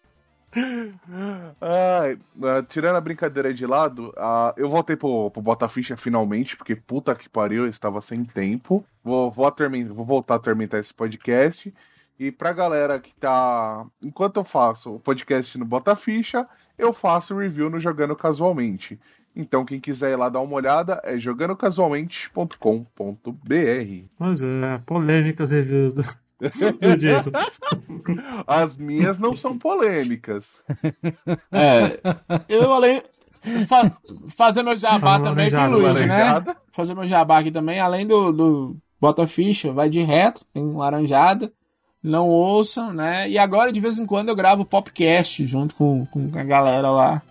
Ah, tirando a brincadeira de lado, uh, eu voltei pro, pro Botaficha finalmente, porque puta que pariu, eu estava sem tempo. Vou, vou, vou voltar a terminar esse podcast. E pra galera que tá. Enquanto eu faço o podcast no Bota Ficha, eu faço review no Jogando Casualmente. Então, quem quiser ir lá dar uma olhada é jogandocasualmente.com.br. Pois é, polêmicas reviews do. As minhas não são polêmicas. É, eu além. Fa fazer meu jabá também aqui, Luiz, né? Fazer meu jabá aqui também, além do, do Bota Ficha, vai de reto, tem um laranjada. Não ouçam, né? E agora, de vez em quando, eu gravo podcast junto com, com a galera lá.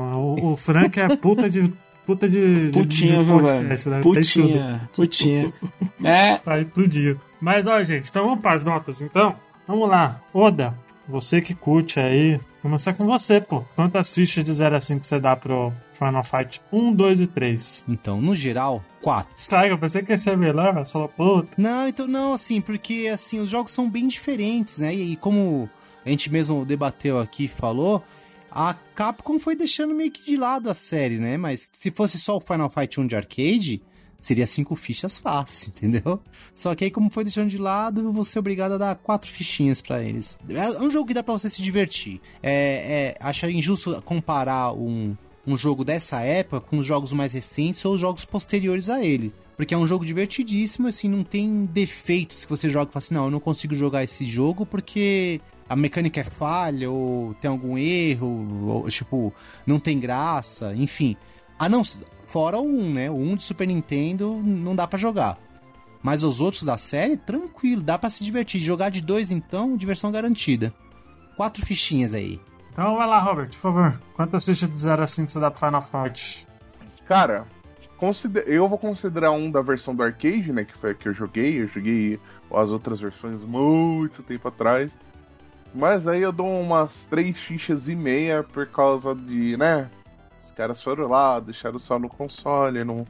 O, o Frank é puta de. Puta de. de- Putinha, de viu, podcast, velho? né? Putinha, putinha. É, Tá aí pro dia. Mas, ó, gente, então vamos para as notas, então. Vamos lá. Oda, você que curte aí. Começar com você, pô. Quantas fichas de 0 a 5 você dá pro Final Fight 1, 2 e 3? Então, no geral, 4. Cara, eu pensei que ia ser melhor, mas falou, puta. Não, então não, assim, porque assim, os jogos são bem diferentes, né? E como a gente mesmo debateu aqui e falou, a Capcom foi deixando meio que de lado a série, né? Mas se fosse só o Final Fight 1 de arcade, seria cinco fichas fácil, entendeu? Só que aí, como foi deixando de lado, vou ser obrigado a dar quatro fichinhas pra eles. É um jogo que dá pra você se divertir. É, é, acho injusto comparar um, um jogo dessa época com os jogos mais recentes ou os jogos posteriores a ele. Porque é um jogo divertidíssimo, assim, não tem defeitos que você joga e fala assim, não, eu não consigo jogar esse jogo porque a mecânica é falha, ou tem algum erro, ou, tipo, não tem graça, enfim. Ah, não, fora o 1, né? O 1 de Super Nintendo não dá pra jogar. Mas os outros da série, tranquilo, dá pra se divertir. Jogar de dois, então, diversão garantida. Quatro fichinhas aí. Então vai lá, Robert, por favor. Quantas fichas de 0 a 5 você dá pro Final Fight? Cara, consider- eu vou considerar um da versão do arcade, né? Que foi a que eu joguei. Eu joguei as outras versões muito tempo atrás. Mas aí eu dou umas três fichas e meia por causa de, né? Os caras foram lá, deixaram só no console, não,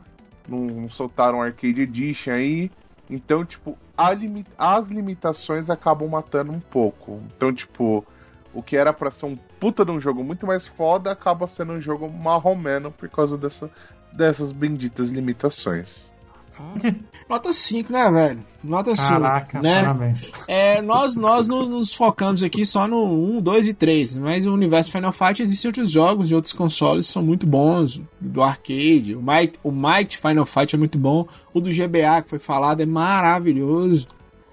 não soltaram Arcade Edition aí. Então, tipo, as limitações acabam matando um pouco. Então, tipo, o que era pra ser um puta de um jogo muito mais foda acaba sendo um jogo marromeno por causa dessa, dessas benditas limitações. nota 5, né, velho? Nota 5. Caraca, né? parabéns. É, nós nós no- nos focamos aqui só no 1, 2 e 3, mas o universo Final Fight existem outros jogos de outros consoles que são muito bons, do arcade, o Might, o Might Final Fight é muito bom, o do GBA que foi falado é maravilhoso.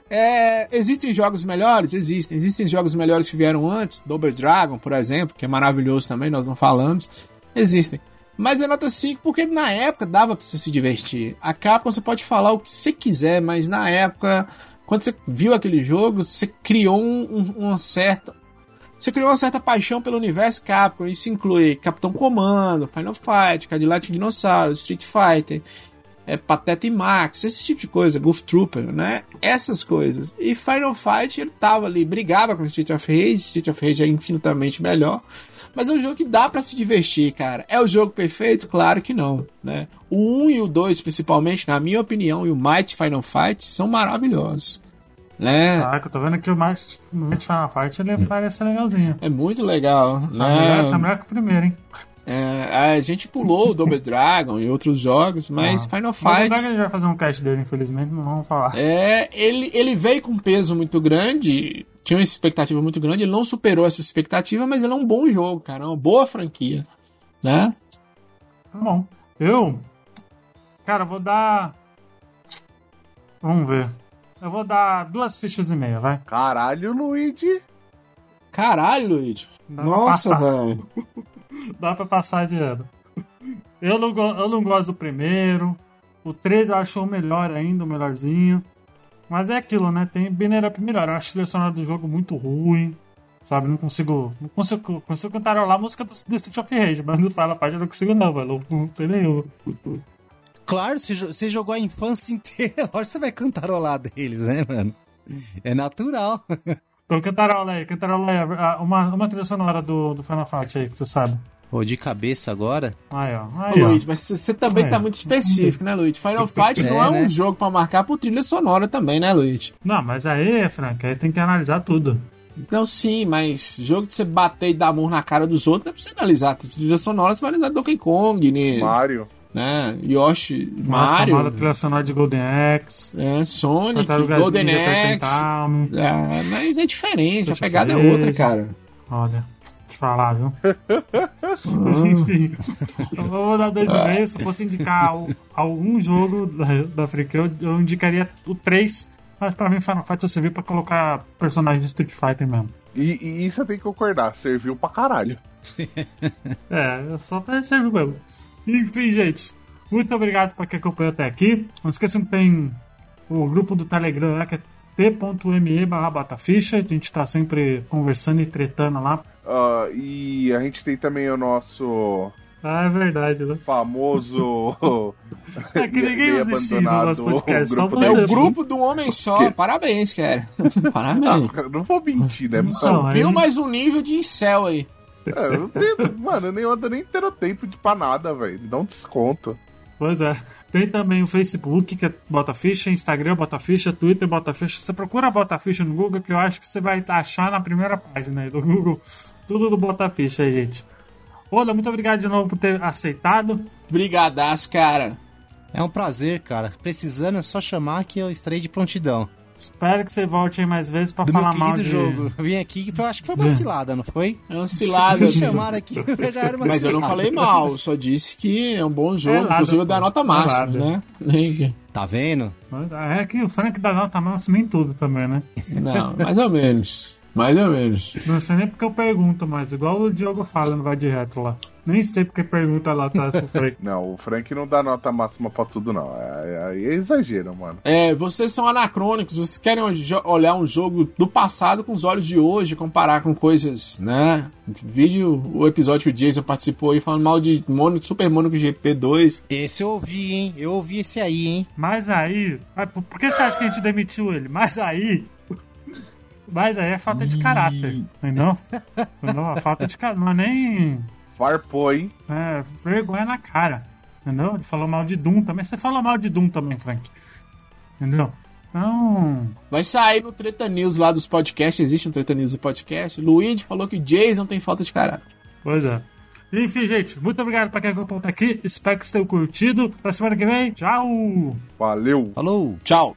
É, existem jogos melhores? Existem. Existem jogos melhores que vieram antes, Double Dragon, por exemplo, que é maravilhoso também, nós não falamos. Existem. Mas é nota 5 porque na época dava pra você se divertir. A Capcom você pode falar o que você quiser, mas na época, quando você viu aquele jogo, você criou um, um- uma certa. Você criou uma certa paixão pelo universo Capcom. Isso inclui Capitão Comando, Final Fight, Cadillac Dinossauro, Street Fighter, é, Pateta e Max, esse tipo de coisa, Goof Trooper, né? Essas coisas. E Final Fight, ele tava ali, brigava com Street of Rage, Street of Rage é infinitamente melhor. Mas é um jogo que dá pra se divertir, cara. É o jogo perfeito? Claro que não, né? O 1 e o 2, principalmente, na minha opinião, e o Might Final Fight são maravilhosos. Né? Caraca, eu tô vendo que o no Final Fight ele parece legalzinho. É muito legal. Tá melhor, tá Né? melhor que o primeiro, hein? É, a gente pulou o Double Dragon e outros jogos, mas Ah. Final Fight. Dragon a gente vai fazer um cast dele, infelizmente, não vamos falar. É, ele, ele veio com um peso muito grande, tinha uma expectativa muito grande, ele não superou essa expectativa, mas ele é um bom jogo, cara, é uma boa franquia, né? Tá bom. Eu. Cara, eu vou dar. Vamos ver. Eu vou dar duas fichas e meia, vai. Caralho, Luigi. Caralho, Luigi. Dá Nossa, velho. Dá pra passar de ano. Eu não, eu não gosto do primeiro. O 3 eu acho o melhor ainda, o melhorzinho. Mas é aquilo, né? Tem Banner Up melhor. Eu acho trilha sonora do jogo muito ruim. Sabe? Não consigo. Não consigo, consigo cantarolar a música do, do Street of Rage, mas Final Fight eu não consigo, não, velho. Não, não tem nenhum. Claro, jo- você jogou a infância inteira, lógico que você vai cantarolar deles, né, mano? É natural. Então cantarola aí, cantarola aí. Uma, uma trilha sonora do, do Final Fight aí, que você sabe. Pô, de cabeça agora. Aí, ó. Ô, Aí, ó. Luigi, mas você também É. tá muito específico, né, Luigi? Final Fight não É, é um né? jogo pra marcar por trilha sonora também, né, Luigi? Não, mas aí, Frank, aí tem que analisar tudo. Não, sim, mas jogo de você bater e dar murro na cara dos outros não é pra você analisar. Trilha sonora, você vai analisar Donkey Kong, né? Mario. Né? Yoshi, Nossa, Mario, famosa trilha sonora de Golden Axe. é, Sonic, Golden Ninja Axe. É, mas é diferente, a pegada é outra, cara. Olha, te falar, viu? Enfim, eu vou dar dois e meio. Se eu fosse indicar al- algum jogo da, da Freak, eu, eu indicaria o 3. Mas pra mim, Final Fight só serviu pra colocar personagens de Street Fighter mesmo. E, e isso eu tenho que concordar, serviu pra caralho. É, só pra servir mesmo. Enfim, gente, muito obrigado pra quem acompanhou até aqui. Não esqueçam que tem o grupo do Telegram lá, que é t.me barra Botaficha. A gente tá sempre conversando e tretando lá. Ah, e a gente tem também o nosso Ah, é verdade, né? famoso. É que ninguém usa no abandonado, nosso podcast, o só grupo você. É o grupo do homem só. Parabéns, cara. Parabéns. Ah, não vou mentir, né? Não. Subiu aí- mais um nível de incel aí. É, eu não tenho- mano, eu nem ando nem tendo tempo de pra nada, velho. Me dá um desconto. Pois é. Tem também o Facebook, que é Botaficha, Instagram Botaficha, Twitter Botaficha. Você procura Botaficha no Google, que eu acho que você vai achar na primeira página aí do Google. Tudo do Botaficha aí, gente. Oda, muito obrigado de novo por ter aceitado. Brigadaço, cara. É um prazer, cara. Precisando é só chamar que eu estarei de prontidão. Espero que você volte aí mais vezes pra Do falar mal querido de... jogo. Eu vim aqui que foi, acho que foi uma cilada, não foi? É uma cilada. Me chamaram aqui, já era uma Mas eu não falei mal, só disse que é um bom jogo. É Inclusive eu dou a nota É máxima, nada. né? Tá vendo? É que o Frank dá nota máxima em tudo também, né? Não, mais ou menos. Mais ou menos. Não sei nem porque eu pergunto, mas igual o Diogo fala no Vai Direto lá. Nem sei porque pergunta lá atrás pro Frank. Não, o Frank não dá nota máxima pra tudo, não. É- Aí é, exagero, mano. É, vocês são anacrônicos, vocês querem olhar um jogo do passado com os olhos de hoje, comparar com coisas, né? Vídeo o episódio que o Jason participou aí falando mal de Mono, Super Monaco GP2. Esse eu ouvi, hein? Eu ouvi esse aí, hein? Mas aí. ah, Por que você acha que a gente demitiu ele? Mas aí. Mas aí é falta de caráter, entendeu? Entendeu? A falta de caráter. Não é nem. Farpou, hein? É, vergonha na cara. Entendeu? Ele falou mal de Doom também. Você falou mal de Doom também, Frank. Entendeu? Então. Vai sair no Treta News lá dos podcasts, existe um Treta News do podcast. Luigi falou que Jason tem falta de caráter. Pois é. Enfim, gente, muito obrigado pra quem acompanhou até aqui. Espero que vocês tenham curtido. Até semana que vem. Tchau! Valeu! Falou! Tchau.